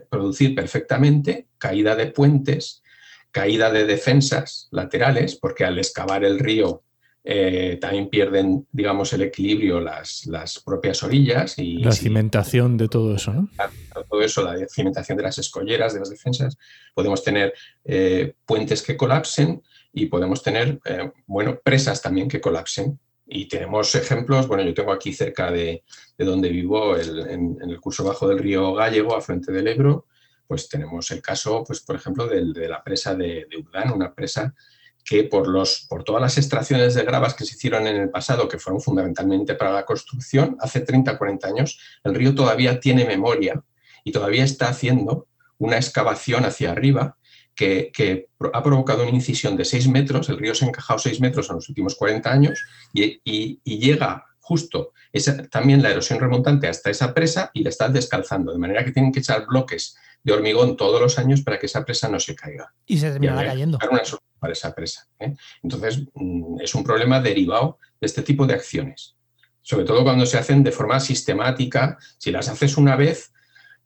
producir perfectamente caída de puentes, caída de defensas laterales, porque al excavar el río eh, también pierden, digamos, el equilibrio las, las propias orillas. Y, la cimentación de todo eso, ¿no? Todo eso, la cimentación de las escolleras, de las defensas. Podemos tener eh, puentes que colapsen y podemos tener, eh, bueno, presas también que colapsen y tenemos ejemplos, bueno, yo tengo aquí cerca de, donde vivo, en, el curso bajo del río Gallego, a frente del Ebro, pues tenemos el caso, pues por ejemplo, de, la presa de, de una presa que por, los, por todas las extracciones de gravas que se hicieron en el pasado, que fueron fundamentalmente para la construcción, hace 30 40 años, el río todavía tiene memoria y todavía está haciendo una excavación hacia arriba que, ha provocado una incisión de 6 metros, el río se ha encajado 6 metros en los últimos 40 años y, llega justo esa, también la erosión remontante hasta esa presa y la está descalzando, de manera que tienen que echar bloques de hormigón todos los años para que esa presa no se caiga. Y se terminará cayendo. Una para esa presa. ¿eh? Entonces, mm, es un problema derivado de este tipo de acciones. Sobre todo cuando se hacen de forma sistemática. Si las haces una vez,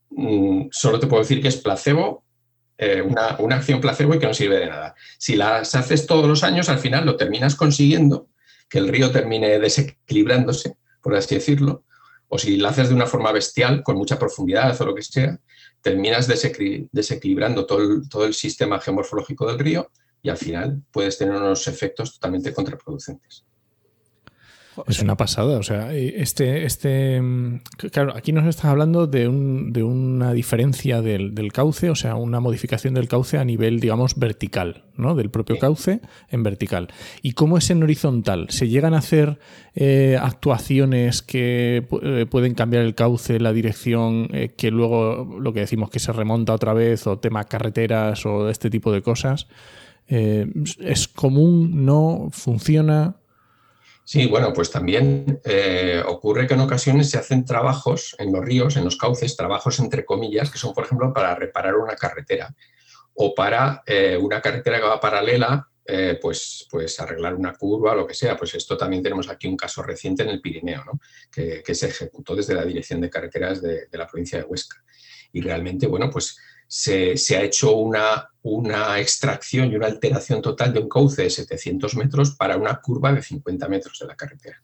mm, solo te puedo decir que es placebo eh, una, acción placebo y que no sirve de nada. Si las haces todos los años, al final lo terminas consiguiendo, que el río termine desequilibrándose, por así decirlo, o si la haces de una forma bestial, con mucha profundidad o lo que sea, terminas desequilibrando todo todo el sistema geomorfológico del río y al final puedes tener unos efectos totalmente contraproducentes. Es una pasada, o sea, este, este, mm, claro, aquí nos estás hablando de, un, de una diferencia del, cauce, o sea, una modificación del cauce a nivel, digamos, vertical, ¿no? Del propio cauce en vertical. ¿Y cómo es en horizontal? ¿Se llegan a hacer eh, actuaciones que eh, pueden cambiar el cauce, la dirección, eh, que luego lo que decimos que se remonta otra vez, o tema carreteras o este tipo de cosas? ¿Es común? ¿No? ¿Funciona? Sí, bueno, pues también eh, ocurre que en ocasiones se hacen trabajos en los ríos, en los cauces, trabajos entre comillas, que son, por ejemplo, para reparar una carretera o para eh, una carretera que va paralela, eh, pues, pues arreglar una curva, lo que sea. Pues esto también tenemos aquí un caso reciente en el Pirineo, ¿no? que, se ejecutó desde la Dirección de Carreteras de la provincia de Huesca. Y realmente, bueno, pues se, ha hecho una, una, extracción y una alteración total de un cauce de 700 metros para una curva de 50 metros de la carretera.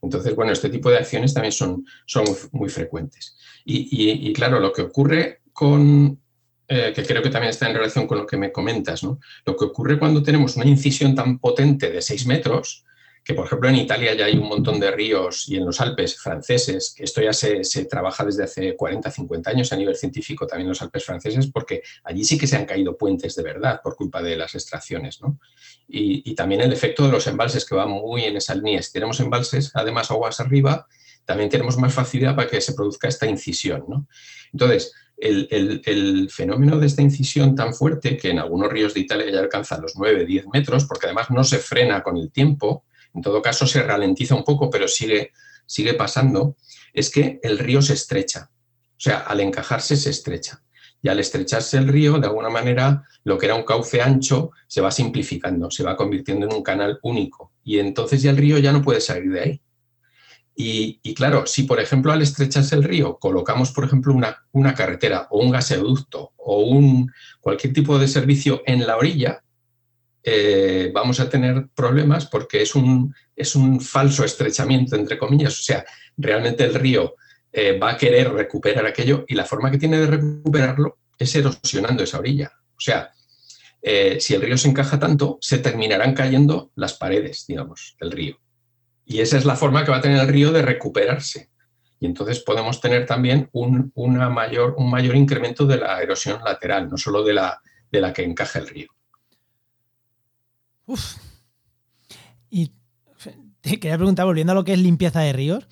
Entonces, bueno, este tipo de acciones también son, son muy frecuentes. Y, claro, lo que ocurre con, eh, que creo que también está en relación con lo que me comentas, ¿no? lo que ocurre cuando tenemos una incisión tan potente de 6 metros, que por ejemplo en Italia ya hay un montón de ríos y en los Alpes franceses, que esto ya se, trabaja desde hace 40, 50 años a nivel científico también los Alpes franceses, porque allí sí que se han caído puentes de verdad por culpa de las extracciones. ¿no? Y, también el efecto de los embalses, que va muy en esa línea. Si tenemos embalses, además aguas arriba, también tenemos más facilidad para que se produzca esta incisión. ¿no? Entonces, el, el, fenómeno de esta incisión tan fuerte, que en algunos ríos de Italia ya alcanza los 9, 10 metros, porque además no se frena con el tiempo, en todo caso se ralentiza un poco, pero sigue, sigue pasando, es que el río se estrecha. O sea, al encajarse se estrecha. Y al estrecharse el río, de alguna manera, lo que era un cauce ancho se va simplificando, se va convirtiendo en un canal único. Y entonces ya el río ya no puede salir de ahí. Y, claro, si por ejemplo al estrecharse el río colocamos, por ejemplo, una, una carretera o un gasoducto o un, cualquier tipo de servicio en la orilla, eh, vamos a tener problemas porque es un, es un falso estrechamiento, entre comillas. O sea, realmente el río eh, va a querer recuperar aquello y la forma que tiene de recuperarlo es erosionando esa orilla. O sea, eh, si el río se encaja tanto, se terminarán cayendo las paredes, digamos, del río. Y esa es la forma que va a tener el río de recuperarse. Y entonces podemos tener también un, mayor, un mayor incremento de la erosión lateral, no solo de la, de la que encaja el río. Uf. Y *laughs* te quería preguntar, volviendo a lo que es limpieza de ríos,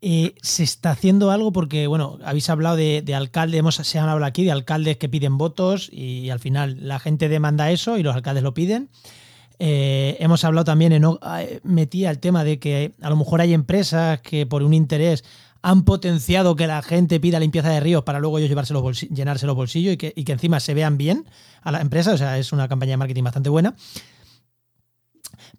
eh, ¿se está haciendo algo? Porque, bueno, habéis hablado de, alcaldes, hemos, se han hablado aquí de alcaldes que piden votos y, al final la gente demanda eso y los alcaldes lo piden. Eh, hemos hablado también, en, metía el tema de que a lo mejor hay empresas que por un interés han potenciado que la gente pida limpieza de ríos para luego ellos llevarse los llenarse los bolsillos y que, y que encima se vean bien a la empresa. O sea, es una campaña de marketing bastante buena.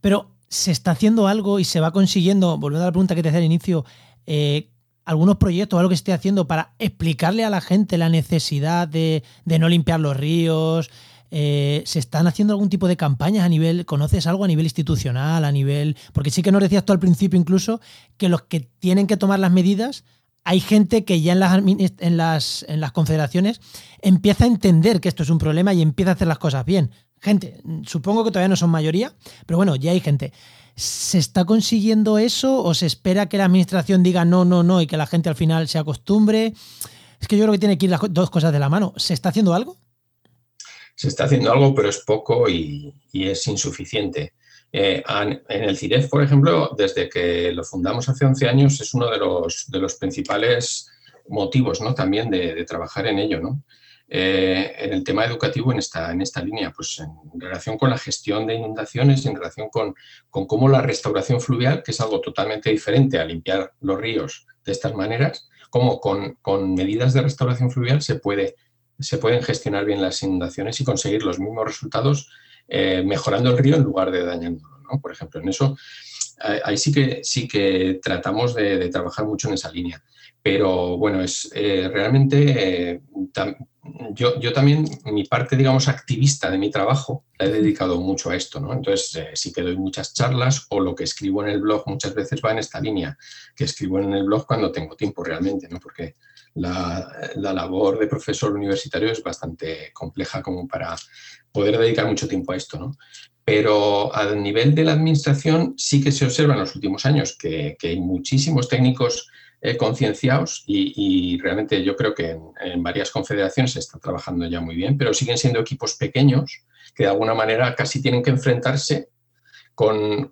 Pero se está haciendo algo y se va consiguiendo, volviendo a la pregunta que te hacía al inicio, eh, algunos proyectos, algo que esté haciendo para explicarle a la gente la necesidad de, no limpiar los ríos. Eh, ¿Se están haciendo algún tipo de campañas a nivel, conoces algo a nivel institucional, a nivel... Porque sí que nos decías tú al principio incluso que los que tienen que tomar las medidas, hay gente que ya en las, en las, en las confederaciones empieza a entender que esto es un problema y empieza a hacer las cosas bien gente, supongo que todavía no son mayoría, pero bueno, ya hay gente. ¿Se está consiguiendo eso o se espera que la administración diga no, no, no y que la gente al final se acostumbre? Es que yo creo que tiene que ir las dos cosas de la mano. ¿Se está haciendo algo? Se está haciendo algo, pero es poco y, es insuficiente. Eh, en el CIREF, por ejemplo, desde que lo fundamos hace 11 años, es uno de los, principales motivos ¿no? también de, trabajar en ello. ¿no? Eh, en el tema educativo en esta, en esta línea, pues en relación con la gestión de inundaciones, en relación con, con cómo la restauración fluvial, que es algo totalmente diferente a limpiar los ríos de estas maneras, cómo con, con medidas de restauración fluvial se, puede, se pueden gestionar bien las inundaciones y conseguir los mismos resultados eh, mejorando el río en lugar de dañándolo. Por ejemplo, en eso ahí sí que, sí que tratamos de, trabajar mucho en esa línea. Pero bueno, es eh, realmente yo, yo, también, mi parte, digamos, activista de mi trabajo, la he dedicado mucho a esto, ¿no? Entonces, eh, sí que doy muchas charlas o lo que escribo en el blog muchas veces va en esta línea, que escribo en el blog cuando tengo tiempo realmente, ¿no? Porque la, la labor de profesor universitario es bastante compleja como para poder dedicar mucho tiempo a esto, ¿no? Pero a nivel de la administración sí que se observa en los últimos años que, hay muchísimos técnicos eh, concienciados y, realmente yo creo que en, varias confederaciones se está trabajando ya muy bien, pero siguen siendo equipos pequeños que de alguna manera casi tienen que enfrentarse con,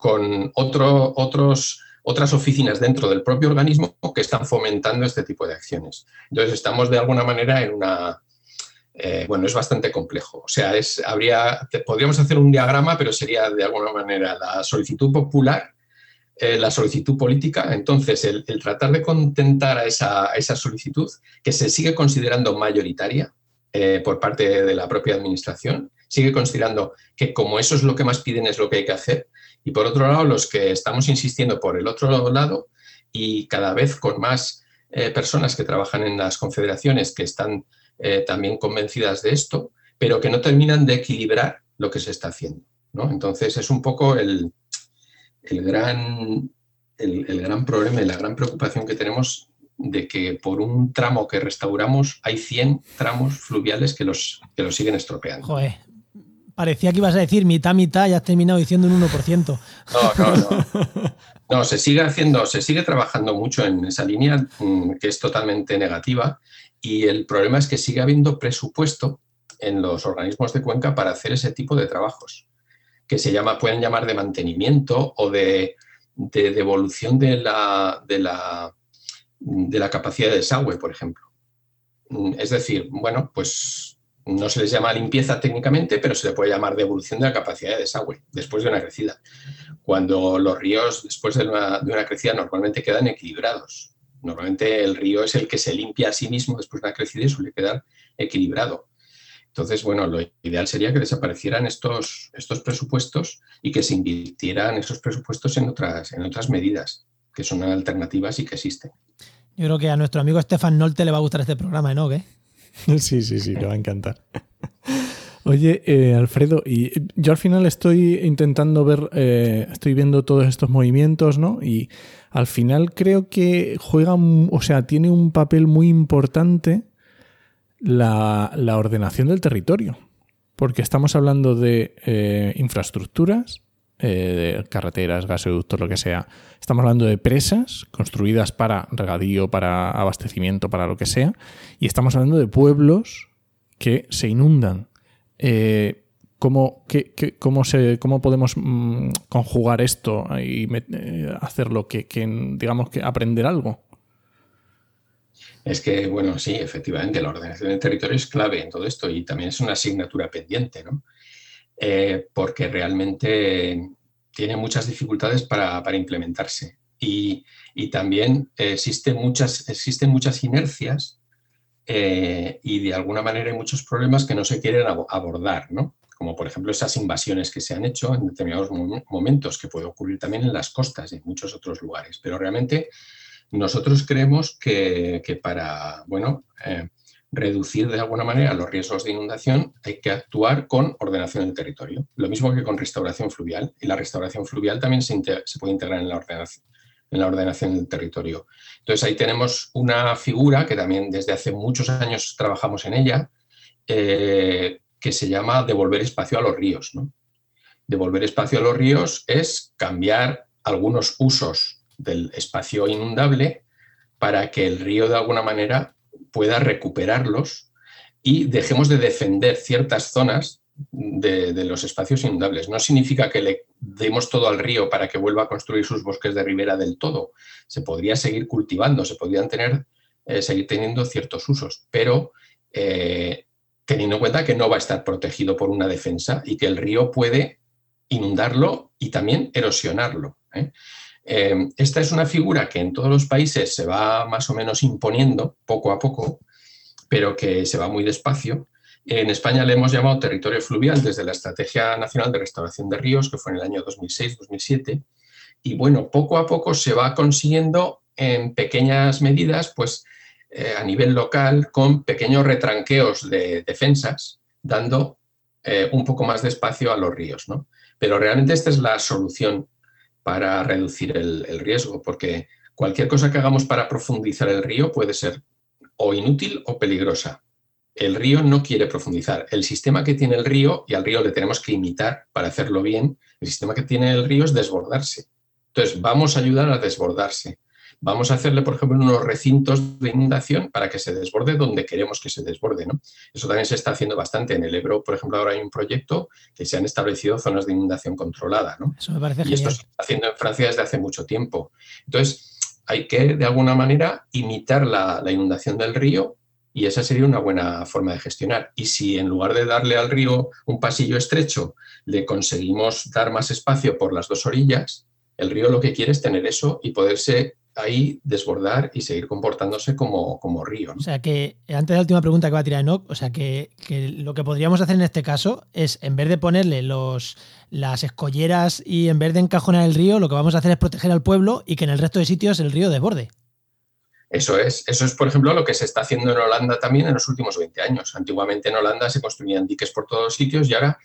otro, otros, otras oficinas dentro del propio organismo que están fomentando este tipo de acciones. Entonces estamos de alguna manera en una... Eh, bueno, es bastante complejo. O sea, es, habría, podríamos hacer un diagrama, pero sería de alguna manera la solicitud popular eh, la solicitud política. Entonces, el, tratar de contentar a esa, solicitud, que se sigue considerando mayoritaria eh, por parte de la propia administración, sigue considerando que como eso es lo que más piden, es lo que hay que hacer. Y por otro lado, los que estamos insistiendo por el otro lado y cada vez con más personas que trabajan en las confederaciones que están también convencidas de esto, pero que no terminan de equilibrar lo que se está haciendo. ¿no? Entonces, es un poco el, el gran, el, gran problema y la gran preocupación que tenemos de que por un tramo que restauramos hay 100 tramos fluviales que los, que los siguen estropeando. Joder, parecía que ibas a decir mitad, mitad, ya has terminado diciendo un 1%. No, no, no. No, se sigue haciendo, se sigue trabajando mucho en esa línea mm, que es totalmente negativa y el problema es que sigue habiendo presupuesto en los organismos de cuenca para hacer ese tipo de trabajos que se pueden llamar de mantenimiento o de, devolución de la, capacidad de desagüe, por ejemplo. Es decir, bueno, pues no se les llama limpieza técnicamente, pero se le puede llamar devolución de la capacidad de desagüe después de una crecida. Cuando los ríos después de una crecida normalmente quedan equilibrados. Normalmente el río es el que se limpia a sí mismo después de una crecida y suele quedar equilibrado. Entonces, bueno, lo ideal sería que desaparecieran estos, estos presupuestos y que se invirtieran esos presupuestos en otras, en otras medidas, que son alternativas y que existen. Yo creo que a nuestro amigo Stefan Nolte le va a gustar este programa, ¿no? ¿Qué? *laughs* Sí, sí, sí, le va a encantar. *laughs* Oye, eh, Alfredo, y yo al final estoy intentando ver, eh, estoy viendo todos estos movimientos, ¿no? Y al final creo que juega, o sea, tiene un papel muy importante la, ordenación del territorio, porque estamos hablando de eh, infraestructuras, eh, carreteras, gasoductos, lo que sea. Estamos hablando de presas construidas para regadío, para abastecimiento, para lo que sea, y estamos hablando de pueblos que se inundan. Eh, ¿cómo, cómo, se, ¿Cómo podemos mm, conjugar esto y hacerlo que, que, digamos, que aprender algo? Es que, bueno, sí, efectivamente, la ordenación del territorio es clave en todo esto y también es una asignatura pendiente, ¿no? Eh, porque realmente tiene muchas dificultades para, implementarse y, también existen muchas, existen muchas inercias eh, y de alguna manera hay muchos problemas que no se quieren abordar, ¿no? Como por ejemplo esas invasiones que se han hecho en determinados momentos, que puede ocurrir también en las costas y en muchos otros lugares. Pero realmente nosotros creemos que, para bueno, eh, reducir de alguna manera los riesgos de inundación hay que actuar con ordenación del territorio. Lo mismo que con restauración fluvial. Y la restauración fluvial también se, puede integrar en la, ordenación, en la ordenación del territorio. Entonces ahí tenemos una figura que también desde hace muchos años trabajamos en ella, eh, que se llama devolver espacio a los ríos. Devolver espacio a los ríos es cambiar algunos usos del espacio inundable para que el río de alguna manera pueda recuperarlos y dejemos de defender ciertas zonas de, los espacios inundables. No significa que le demos todo al río para que vuelva a construir sus bosques de ribera del todo. Se podría seguir cultivando, se podrían tener, eh, seguir teniendo ciertos usos, pero eh, teniendo en cuenta que no va a estar protegido por una defensa y que el río puede inundarlo y también erosionarlo. ¿eh? Em, esta es una figura que en todos los países se va más o menos imponiendo poco a poco, pero que se va muy despacio. En España le hemos llamado territorio fluvial desde la Estrategia Nacional de Restauración de Ríos, que fue en el año 2006-2007. Y bueno, poco a poco se va consiguiendo en pequeñas medidas, pues eh, a nivel local, con pequeños retranqueos de defensas, dando eh, un poco más de espacio a los ríos. ¿no? Pero realmente esta es la solución para reducir el, riesgo, porque cualquier cosa que hagamos para profundizar el río puede ser o inútil o peligrosa. el río no quiere profundizar. El sistema que tiene el río, y al río le tenemos que imitar para hacerlo bien, el sistema que tiene el río es desbordarse. Entonces, vamos a ayudar a desbordarse. Vamos a hacerle, por ejemplo, unos recintos de inundación para que se desborde donde queremos que se desborde. ¿no? Eso también se está haciendo bastante. En el Ebro, por ejemplo, ahora hay un proyecto que se han establecido zonas de inundación controlada. ¿no? Eso me parece y esto se está haciendo en Francia desde hace mucho tiempo. Entonces, hay que, de alguna manera, imitar la, la inundación del río y esa sería una buena forma de gestionar. Y si en lugar de darle al río un pasillo estrecho, le conseguimos dar más espacio por las dos orillas, el río lo que quiere es tener eso y poderse ahí desbordar y seguir comportándose como, como río. O sea que, antes de la última pregunta que va a tirar Enoch, o sea que, que, lo que podríamos hacer en este caso es, en vez de ponerle los, las escolleras y en vez de encajonar el río, lo que vamos a hacer es proteger al pueblo y que en el resto de sitios el río desborde. Eso es, eso es, por ejemplo, lo que se está haciendo en Holanda también en los últimos 20 años. Antiguamente en Holanda se construían diques por todos sitios y ahora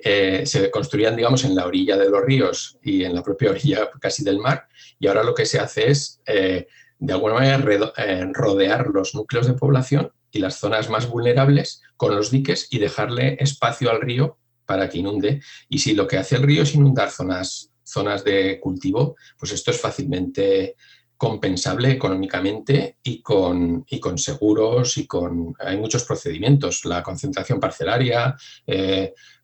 eh, se construían, digamos, en la orilla de los ríos y en la propia orilla casi del mar. Y ahora lo que se hace es, eh, de alguna manera, eh, rodear los núcleos de población y las zonas más vulnerables con los diques y dejarle espacio al río para que inunde. Y si lo que hace el río es inundar zonas, zonas de cultivo, pues esto es fácilmente compensable económicamente y con, y con seguros y con... Hay muchos procedimientos, la concentración parcelaria,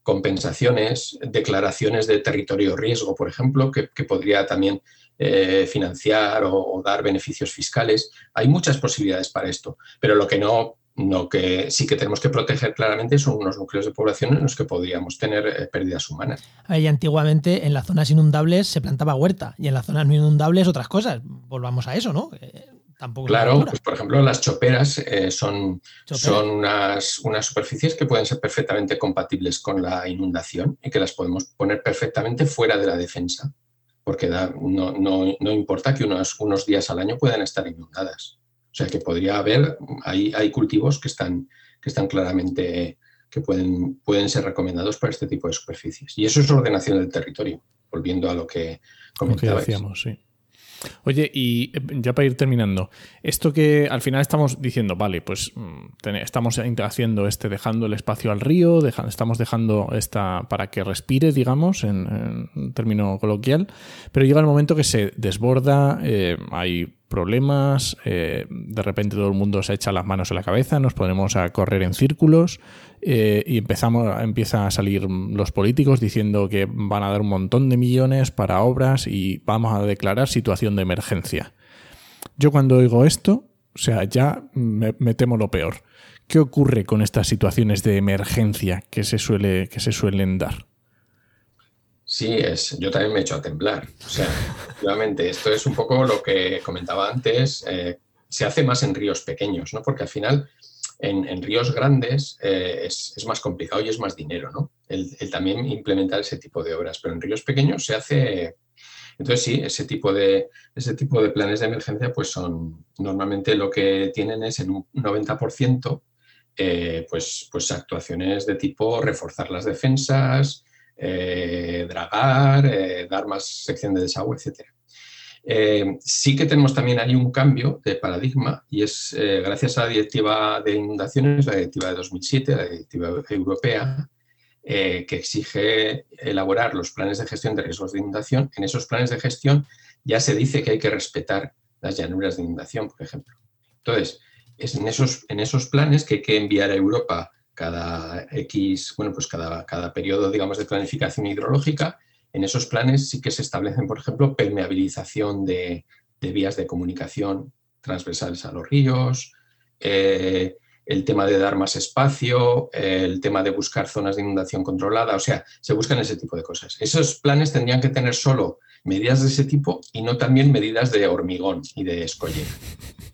compensaciones, declaraciones de territorio riesgo, por ejemplo, que, podría también eh, financiar o, dar beneficios fiscales. Hay muchas posibilidades para esto, pero lo que no lo que sí que tenemos que proteger claramente son unos núcleos de población en los que podríamos tener eh, pérdidas humanas. Ahí antiguamente en las zonas inundables se plantaba huerta y en las zonas no inundables otras cosas. Volvamos a eso, ¿no? Eh, tampoco claro, pues por ejemplo las choperas eh, son, son unas, unas superficies que pueden ser perfectamente compatibles con la inundación y que las podemos poner perfectamente fuera de la defensa, porque no, no, no importa que unos, unos días al año puedan estar inundadas. O sea que podría haber, hay, hay cultivos que están, que están claramente, que pueden, pueden ser recomendados para este tipo de superficies. Y eso es ordenación del territorio, volviendo a lo que comentabas. sí. Oye, y eh, ya para ir terminando, esto que al final estamos diciendo, vale, pues mm, estamos haciendo este, dejando el espacio al río, estamos dejando esta para que respire, digamos, en, término coloquial, pero llega el momento que se desborda, eh, hay problemas, eh, de repente todo el mundo se echa las manos en la cabeza, nos ponemos a correr en círculos y empezamos, empieza a salir los políticos diciendo que van a dar un montón de millones para obras y vamos a declarar situación de emergencia. Yo cuando oigo esto, o sea, ya me, temo lo peor. ¿Qué ocurre con estas situaciones de emergencia que se, suele, que se suelen dar? Sí, es, yo también me he hecho a temblar. O sea, efectivamente, esto es un poco lo que comentaba antes. Eh, se hace más en ríos pequeños, ¿no? Porque al final, en, ríos grandes eh, es, más complicado y es más dinero, ¿no? el, también implementar ese tipo de obras. Pero en ríos pequeños se hace entonces sí, ese tipo de, ese tipo de planes de emergencia pues son normalmente lo que tienen es en un 90% eh, pues, pues actuaciones de tipo reforzar las defensas, eh, dragar, eh, dar más sección de desagüe, etc. sí que tenemos también ahí un cambio de paradigma y es gracias a la directiva de inundaciones, la directiva de 2007, la directiva europea, eh, que exige elaborar los planes de gestión de riesgos de inundación. En esos planes de gestión ya se dice que hay que respetar las llanuras de inundación, por ejemplo. Entonces, es en esos, en esos planes que hay que enviar a Europa cada X, bueno, pues cada, cada periodo, digamos, de planificación hidrológica. En esos planes sí que se establecen, por ejemplo, permeabilización de, vías de comunicación transversales a los ríos, eh, el tema de dar más espacio, el tema de buscar zonas de inundación controlada, o sea, se buscan ese tipo de cosas. Esos planes tendrían que tener solo medidas de ese tipo y no también medidas de hormigón y de escollera,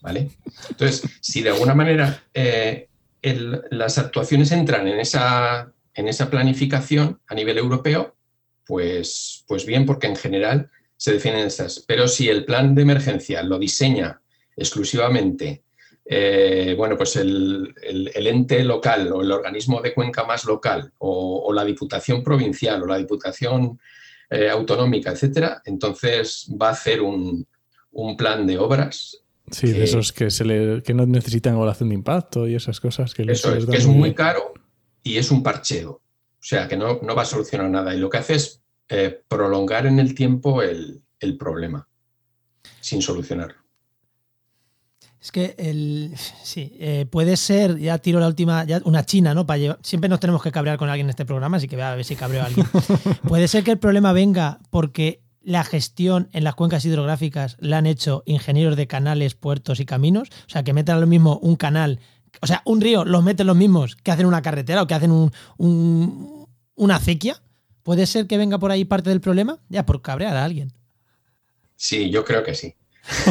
¿vale? Entonces, si de alguna manera eh, las actuaciones entran en esa, en esa planificación a nivel europeo, pues, pues bien, porque en general se definen estas. Pero si el plan de emergencia lo diseña exclusivamente eh, bueno, pues el, ente local o el organismo de cuenca más local o, la diputación provincial o la diputación eh, autonómica, etcétera, entonces va a hacer un, plan de obras Sí, de esos que, se le, que no necesitan evaluación de impacto y esas cosas. Que eso es, que es muy caro y es un parcheo. O sea, que no, no va a solucionar nada. Y lo que hace es eh, prolongar en el tiempo el, el problema sin solucionarlo. Es que el, sí, eh, puede ser, ya tiro la última, ya una china, ¿no? Para siempre nos tenemos que cabrear con alguien en este programa, así que voy a ver si cabreo a alguien. *laughs* puede ser que el problema venga porque la gestión en las cuencas hidrográficas la han hecho ingenieros de canales, puertos y caminos. O sea, que metan lo mismo un canal, o sea, un río, los meten los mismos que hacen una carretera o que hacen un, una acequia. ¿Puede ser que venga por ahí parte del problema? Ya, por cabrear a alguien. Sí, yo creo que sí. *laughs*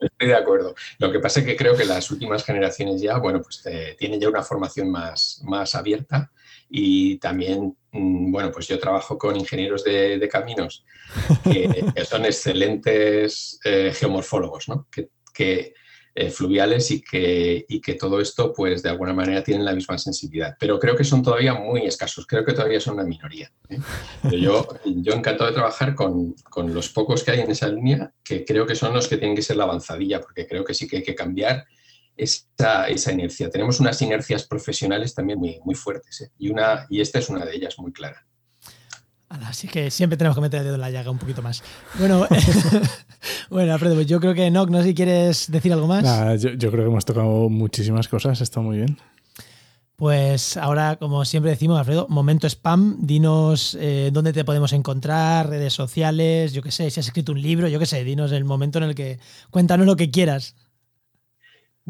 Estoy de acuerdo. Lo que pasa es que creo que las últimas generaciones ya, bueno, pues eh, tienen ya una formación más, más abierta y también, bueno, pues yo trabajo con ingenieros de, caminos *laughs* que, son excelentes eh, geomorfólogos, ¿no? Que, eh, fluviales y que, y que todo esto, pues de alguna manera tienen la misma sensibilidad. Pero creo que son todavía muy escasos, creo que todavía son una minoría. ¿eh? yo, yo encantado de trabajar con, con, los pocos que hay en esa línea, que creo que son los que tienen que ser la avanzadilla, porque creo que sí que hay que cambiar esa, esa inercia. Tenemos unas inercias profesionales también muy, muy fuertes, ¿eh? y, una, y esta es una de ellas muy clara. Así que siempre tenemos que meter el dedo en la llaga un poquito más. Bueno, *laughs* bueno Alfredo, pues yo creo que no, no sé si quieres decir algo más. yo, creo que hemos tocado muchísimas cosas, está muy bien. Pues ahora, como siempre decimos, Alfredo, momento spam, dinos eh, dónde te podemos encontrar, redes sociales, yo qué sé, si has escrito un libro, yo qué sé, dinos el momento en el que cuéntanos lo que quieras.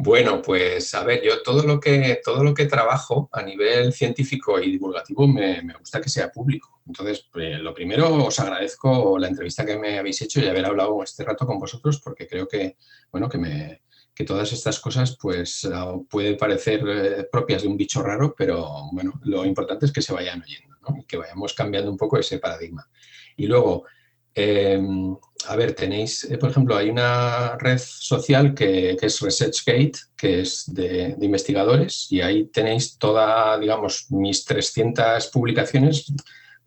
Bueno, pues a ver, yo todo lo que, todo lo que trabajo a nivel científico y divulgativo me, gusta que sea público. Entonces, pues, lo primero os agradezco la entrevista que me habéis hecho y haber hablado este rato con vosotros porque creo que, bueno, que, me, que todas estas cosas pues ah, pueden parecer eh, propias de un bicho raro, pero bueno, lo importante es que se vayan oyendo y que vayamos cambiando un poco ese paradigma. Y luego, Em, a ver, tenéis, eh, por ejemplo, hay una red social que, es ResearchGate, que es de, investigadores, y ahí tenéis toda, digamos, mis 300 publicaciones,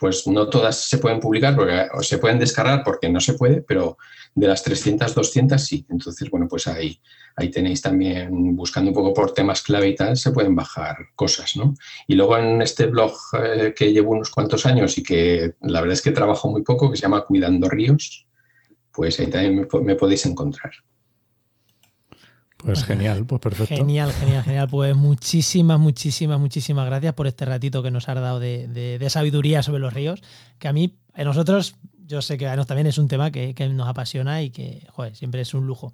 pues no todas se pueden publicar, o se pueden descargar porque no se puede, pero de las 300, 200 sí. Entonces, bueno, pues ahí, ahí tenéis también, buscando un poco por temas clave y tal, se pueden bajar cosas, ¿no? Y luego en este blog eh, que llevo unos cuantos años y que la verdad es que trabajo muy poco, que se llama Cuidando Ríos, pues ahí también me, podéis encontrar. Pues *laughs* genial, pues perfecto. Genial, genial, genial. Pues muchísimas, muchísimas, muchísimas gracias por este ratito que nos has dado de, de sabiduría sobre los ríos, que a mí, a nosotros yo sé que a también es un tema que, nos apasiona y que joder, siempre es un lujo.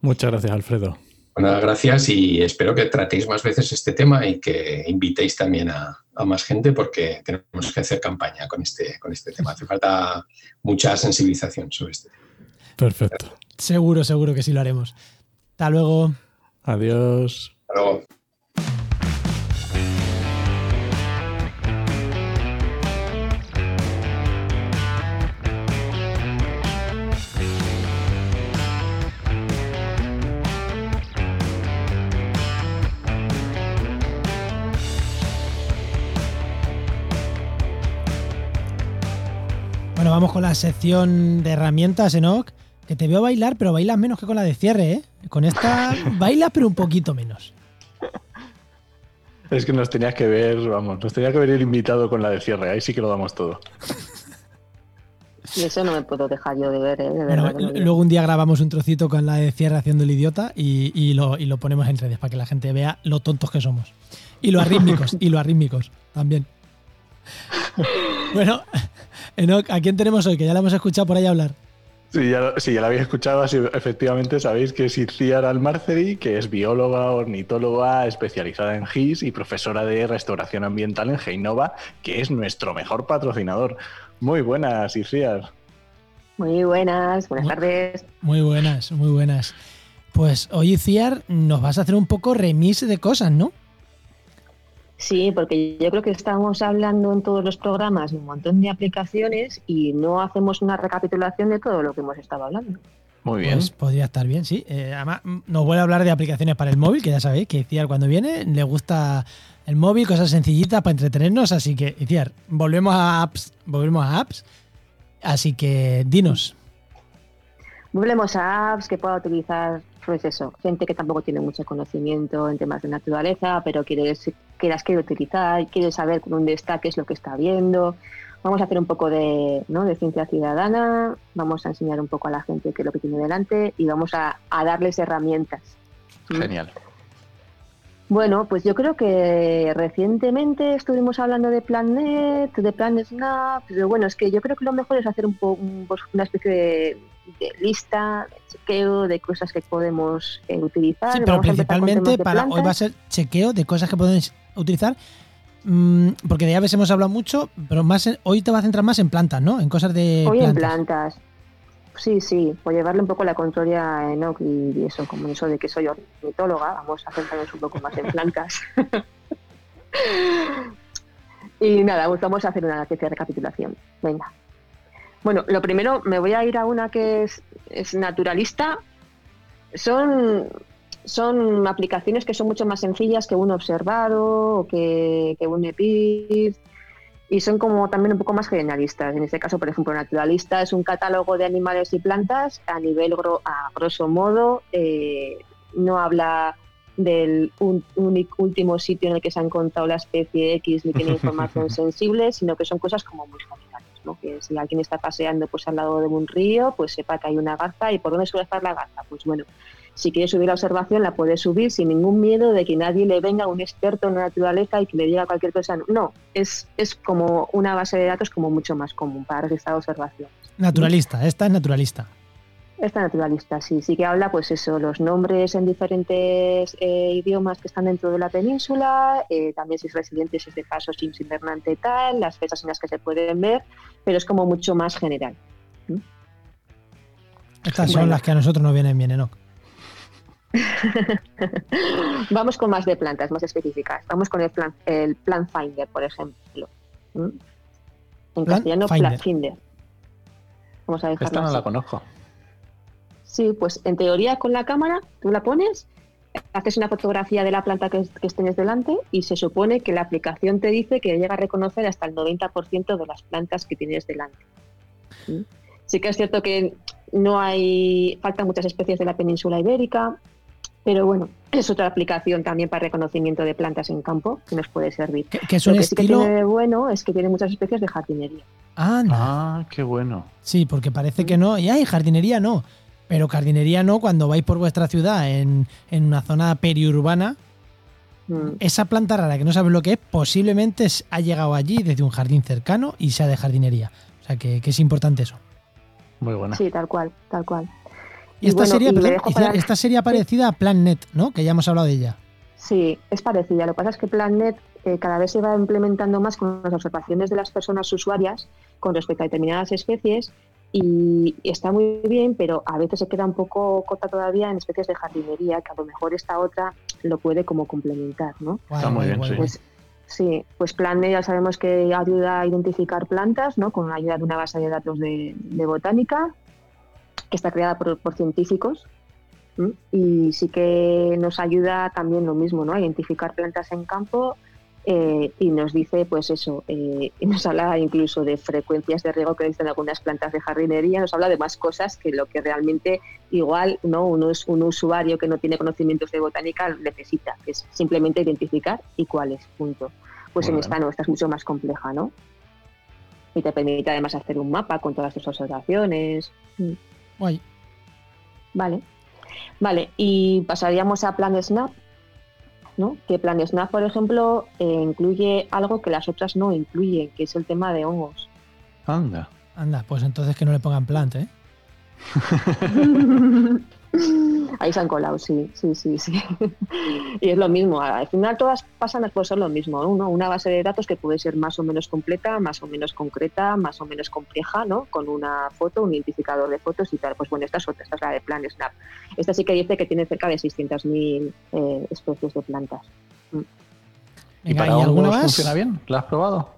Muchas gracias, Alfredo. Bueno, gracias y espero que tratéis más veces este tema y que invitéis también a, más gente porque tenemos que hacer campaña con este, con este tema. Hace falta mucha sensibilización sobre este tema. Perfecto. Seguro, seguro que sí lo haremos. Hasta luego. Adiós. Hasta luego. Bueno, vamos con la sección de herramientas, Enoch. Que te veo bailar, pero bailas menos que con la de cierre, ¿eh? Con esta *laughs* bailas, pero un poquito menos. Es que nos tenías que ver, vamos, nos tenía que ver el invitado con la de cierre, ahí sí que lo damos todo. *laughs* Y eso no me puedo dejar yo de ver, ¿eh? luego un día grabamos un trocito con la de cierre haciendo el idiota y, lo, y, lo, ponemos en redes para que la gente vea lo tontos que somos. Y lo arrítmicos, *laughs* y lo arrítmicos también. Bueno, Enoch, ¿a quién tenemos hoy? Que ya la hemos escuchado por ahí hablar. Sí, ya, sí, ya la habéis escuchado, así, efectivamente sabéis que es Itziar Almarceri, que es bióloga, ornitóloga, especializada en GIS y profesora de restauración ambiental en Geinova, que es nuestro mejor patrocinador. Muy buenas, Itziar. Muy buenas, buenas tardes. Muy buenas, muy buenas. Pues hoy, Itziar, nos vas a hacer un poco remis de cosas, ¿no? Sí, porque yo creo que estamos hablando en todos los programas de un montón de aplicaciones y no hacemos una recapitulación de todo lo que hemos estado hablando. Muy bien. Pues podría estar bien, sí. Eh, además, nos vuelve a hablar de aplicaciones para el móvil, que ya sabéis que Iciar cuando viene le gusta el móvil, cosas sencillitas para entretenernos. Así que, Iciar, volvemos a apps, volvemos a apps. Así que dinos. Volvemos a apps que pueda utilizar, pues eso, gente que tampoco tiene mucho conocimiento en temas de naturaleza, pero quiere, que las quiere utilizar, quiere saber dónde está, qué es lo que está viendo. Vamos a hacer un poco de, ¿no? de ciencia ciudadana, vamos a enseñar un poco a la gente qué es lo que tiene delante y vamos a, a darles herramientas. Genial. Bueno, pues yo creo que recientemente estuvimos hablando de Planet, de Plan Snap, pero bueno, es que yo creo que lo mejor es hacer un poco pues, una especie de, lista, de chequeo de cosas que podemos eh, utilizar. Sí, pero principalmente para hoy va a ser chequeo de cosas que podemos utilizar, mm, porque de aves hemos hablado mucho, pero más hoy te vas a centrar más en plantas, ¿no? En cosas de hoy en plantas. Sí, sí, por llevarle un poco la contraria a Enoch y eso, como eso de que soy ornitóloga, vamos a centrarnos un poco más en plantas. *laughs* y nada, pues vamos a hacer una de recapitulación. Venga. Bueno, lo primero, me voy a ir a una que es, es naturalista. Son, son aplicaciones que son mucho más sencillas que un observado o que, que un EPID y son como también un poco más generalistas. En este caso, por ejemplo, Naturalista es un catálogo de animales y plantas a nivel a grosso modo. Eh, no habla del último sitio en el que se ha encontrado la especie X ni tiene *laughs* información sensible, sino que son cosas como muy generales. ¿No? Que si alguien está paseando pues al lado de un río, pues sepa que hay una garza y por dónde suele estar la garza. Pues bueno, si quiere subir la observación, la puede subir sin ningún miedo de que nadie le venga, un experto en la naturaleza y que le diga cualquier cosa. No, es, es como una base de datos como mucho más común para registrar observaciones. Naturalista, esta es naturalista. Esta naturalista, sí, sí que habla, pues eso, los nombres en diferentes eh, idiomas que están dentro de la península, eh, también si es residente, si es de paso, si es invernante tal, las fechas en las que se pueden ver, pero es como mucho más general. Estas son las que a nosotros nos vienen bien, Enoch. *laughs* Vamos con más de plantas, más específicas. Vamos con el plan, el plan Finder, por ejemplo. ¿Mm? En castellano, Plan Finder. Vamos a Esta no la conozco. Sí, pues en teoría con la cámara tú la pones, haces una fotografía de la planta que, que tienes delante y se supone que la aplicación te dice que llega a reconocer hasta el 90% de las plantas que tienes delante. Sí que es cierto que no hay, faltan muchas especies de la península ibérica, pero bueno, *clears throat* es otra aplicación también para reconocimiento de plantas en campo que nos puede servir. Que, es un Lo que que tiene bueno es que tiene muchas especies de jardinería. Ah, qué bueno. Sí, porque parece que no. Y hay jardinería no. Pero jardinería no cuando vais por vuestra ciudad en, una zona periurbana. Mm. Esa planta rara que no sabes lo que es, posiblemente ha llegado allí desde un jardín cercano y sea de jardinería. O sea que, que es importante eso. Muy buena. Sí, tal cual, tal cual. Y, esta, sería, esta sería parecida a PlanNet, ¿no? Que ya hemos hablado de ella. Sí, es parecida. Lo que pasa es que PlanNet eh, cada vez se va implementando más con las observaciones de las personas usuarias con respecto a determinadas especies y, está muy bien, pero a veces se queda un poco corta todavía en especies de jardinería, que a lo mejor esta otra lo puede como complementar, ¿no? está muy bien, sí. Pues, sí, pues PlanNet ya sabemos que ayuda a identificar plantas, ¿no? Con la ayuda de una base de datos de botánica que está creada por, científicos y sí que nos ayuda también lo mismo, ¿no? A identificar plantas en campo eh, y nos dice, pues eso, eh, nos habla incluso de frecuencias de riego que dicen algunas plantas de jardinería, nos habla de más cosas que lo que realmente igual no uno es un usuario que no tiene conocimientos de botánica necesita, que es simplemente identificar y cuáles, punto. Pues en esta no, esta es mucho más compleja, ¿no? Y te permite además hacer un mapa con todas tus observaciones. Vale. Vale, y pasaríamos a Plan Snap, ¿no? Que Plan Snap, por ejemplo, eh, incluye algo que las otras no incluyen, que es el tema de hongos. Anda. Anda, pues entonces que no le pongan plant, ¿eh? *laughs* Ahí se han colado, sí, sí, sí, sí. y es lo mismo, al final todas pasan por ser lo mismo, Uno, una base de datos que puede ser más o menos completa, más o menos concreta, más o menos compleja, ¿no? Con una foto, un identificador de fotos y tal. Pues bueno, esta es otra, esta es la de Plan Snap. Esta sí que dice que tiene cerca de 600.000 eh, especies de plantas. Mm. ¿Y para alguna más? funciona bien? ¿La has probado?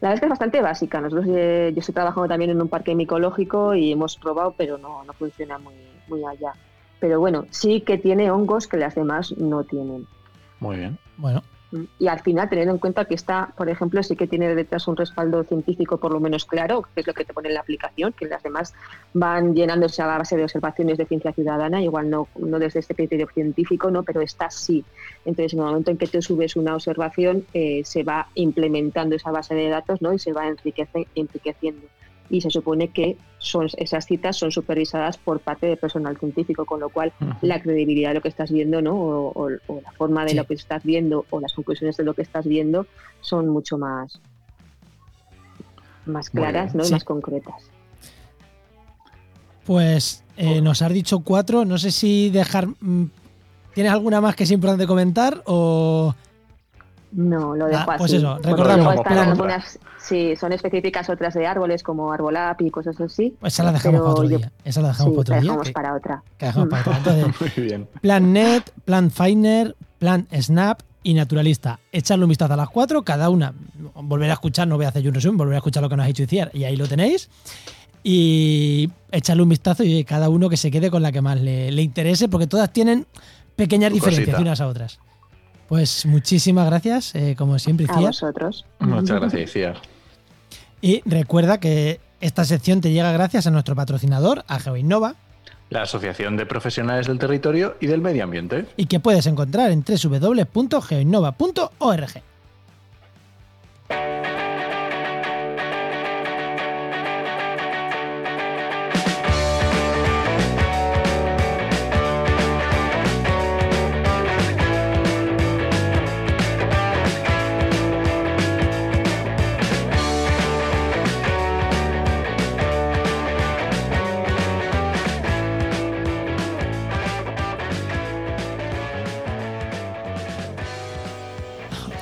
La verdad es que es bastante básica. Nosotros, eh, yo estoy trabajando también en un parque micológico y hemos probado, pero no, no funciona muy, muy allá. Pero bueno, sí que tiene hongos que las demás no tienen. Muy bien. Bueno, Y al final, teniendo en cuenta que esta, por ejemplo, sí que tiene detrás un respaldo científico por lo menos claro, que es lo que te pone en la aplicación, que las demás van llenándose a base de observaciones de ciencia ciudadana, igual no, no desde este criterio científico, no, pero esta sí. Entonces, en el momento en que te subes una observación, eh, se va implementando esa base de datos ¿no? y se va enriqueciendo y se supone que son, esas citas son supervisadas por parte del personal científico, con lo cual la credibilidad de lo que estás viendo ¿no? o, la forma de lo que estás viendo o las conclusiones de lo que estás viendo son mucho más, más claras ¿no? y más concretas. Pues eh, nos has dicho cuatro, no sé si dejar... Mm, ¿Tienes alguna más que es importante comentar o...? No, lo dejo ah, pues así. Pues eso, recordamos. algunas, sí, son específicas otras de árboles como Arbolap y cosas así. Pues esa la dejamos para otro día. Esa la dejamos para otro la día. Dejamos para otra. Que dejamos para otra. *laughs* Entonces, Muy bien. Plan Net, Plan Finder, Plan Snap y Naturalista. Echarle un vistazo a las cuatro, cada una. Volver a escuchar, no voy a hacer un resumen, volver a escuchar lo que nos ha dicho Iciar y ahí lo tenéis. Y echarle un vistazo y cada uno que se quede con la que más le, le interese, porque todas tienen pequeñas diferencias unas a otras. Pues muchísimas gracias, eh, como siempre. A vosotros. Muchas gracias. Y recuerda que esta sección te llega gracias a nuestro patrocinador, a GeoInnova. La Asociación de Profesionales del Territorio y del Medio Ambiente. Y que puedes encontrar en www.geoinnova.org.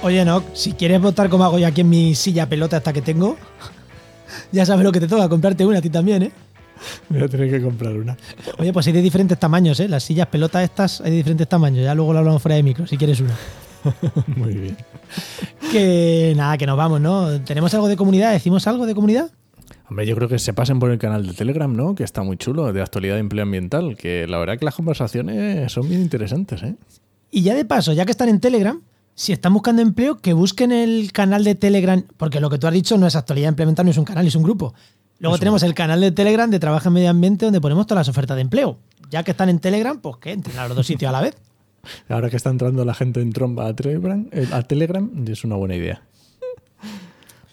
Oye, no, si quieres votar como hago yo aquí en mi silla pelota hasta que tengo, ya sabes lo que te toca, comprarte una a ti también, ¿eh? Voy a tener que comprar una. Oye, pues hay de diferentes tamaños, ¿eh? Las sillas pelotas estas hay de diferentes tamaños. Ya luego lo hablamos fuera de micro, si quieres una. *laughs* Muy bien. Que nada, que nos vamos, ¿no? ¿Tenemos algo de comunidad? ¿Decimos algo de comunidad? Hombre, yo creo que se pasen por el canal de Telegram, ¿no? Que está muy chulo, de actualidad de empleo ambiental. Que la verdad que las conversaciones son bien interesantes, ¿eh? Y ya de paso, ya que están en Telegram, si están buscando empleo, que busquen el canal de Telegram, porque lo que tú has dicho no es actualidad implementar, no es un canal, es un grupo. Luego tenemos el canal de Telegram de Trabajo en Medio Ambiente donde ponemos todas las ofertas de empleo. Ya que están en Telegram, pues que entren a los dos sitios a la vez. *laughs* Ahora que está entrando la gente en tromba a Telegram, eh, a Telegram es una buena idea.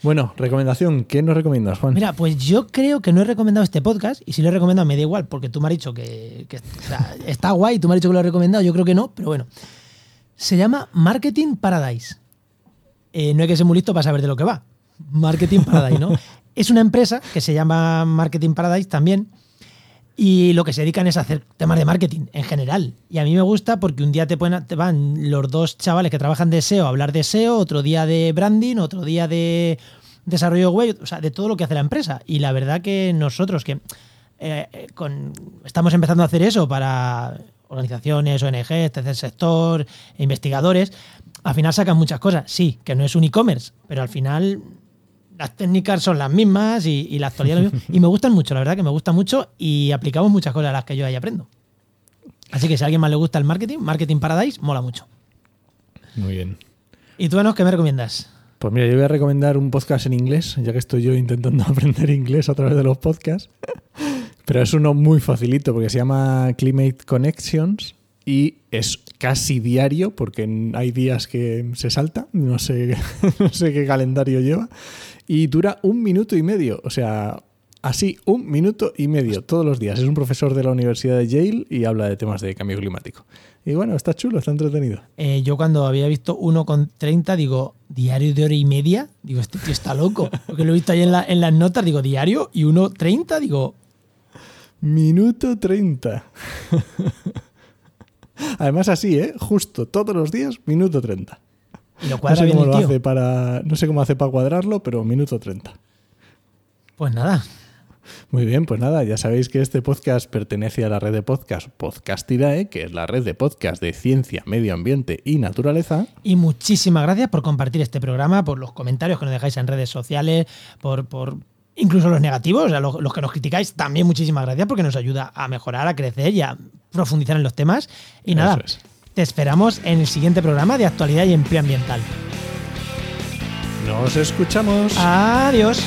Bueno, recomendación, ¿qué nos recomiendas, Juan? Mira, pues yo creo que no he recomendado este podcast, y si lo he recomendado me da igual, porque tú me has dicho que, está guay, tú me has dicho que lo he recomendado, yo creo que no, pero bueno se llama Marketing Paradise. Eh, no hay que ser muy listo para saber de lo que va. Marketing Paradise, ¿no? *laughs* es una empresa que se llama Marketing Paradise también. Y lo que se dedican es a hacer temas de marketing en general. Y a mí me gusta porque un día te, te van los dos chavales que trabajan de SEO a hablar de SEO, otro día de branding, otro día de desarrollo web, o sea, de todo lo que hace la empresa. Y la verdad que nosotros que eh, eh, estamos empezando a hacer eso para organizaciones, ONGs, tercer sector, investigadores, al final sacan muchas cosas. Sí, que no es un e-commerce, pero al final las técnicas son las mismas y, la actualidad es *laughs* Y me gustan mucho, la verdad que me gustan mucho y aplicamos muchas cosas a las que yo ahí aprendo. Así que si a alguien más le gusta el marketing, Marketing Paradise, mola mucho. Muy bien. ¿Y tú, Enos, qué me recomiendas? Pues mira, yo voy a recomendar un podcast en inglés, ya que estoy yo intentando *laughs* aprender inglés a través de los podcasts. Pero es uno muy facilito porque se llama Climate Connections y es casi diario porque hay días que se salta, no sé, *laughs* no sé qué calendario lleva, y dura un minuto y medio, o sea, así un minuto y medio todos los días. Es un profesor de la Universidad de Yale y habla de temas de cambio climático. Y bueno, está chulo, está entretenido. Eh, yo cuando había visto uno con 30, digo, diario de hora y media, digo, este tío está loco. Porque lo he visto ahí en, en las notas, digo, diario, y uno 30, digo, Minuto 30. Además así, ¿eh? Justo, todos los días, minuto 30. no sé cómo lo hace para. No sé cómo hace para cuadrarlo, pero minuto 30. Pues nada. Muy bien, pues nada, ya sabéis que este podcast pertenece a la red de podcast Podcastidae, que es la red de podcast de ciencia, medio ambiente y naturaleza. Y muchísimas gracias por compartir este programa, por los comentarios que nos dejáis en redes sociales, por, por incluso los negativos, o sea, los, que nos criticáis, también muchísimas gracias porque nos ayuda a mejorar, a crecer y a profundizar en los temas. Y nada, Te esperamos en el siguiente programa de actualidad y empleo ambiental. Nos escuchamos. Adiós.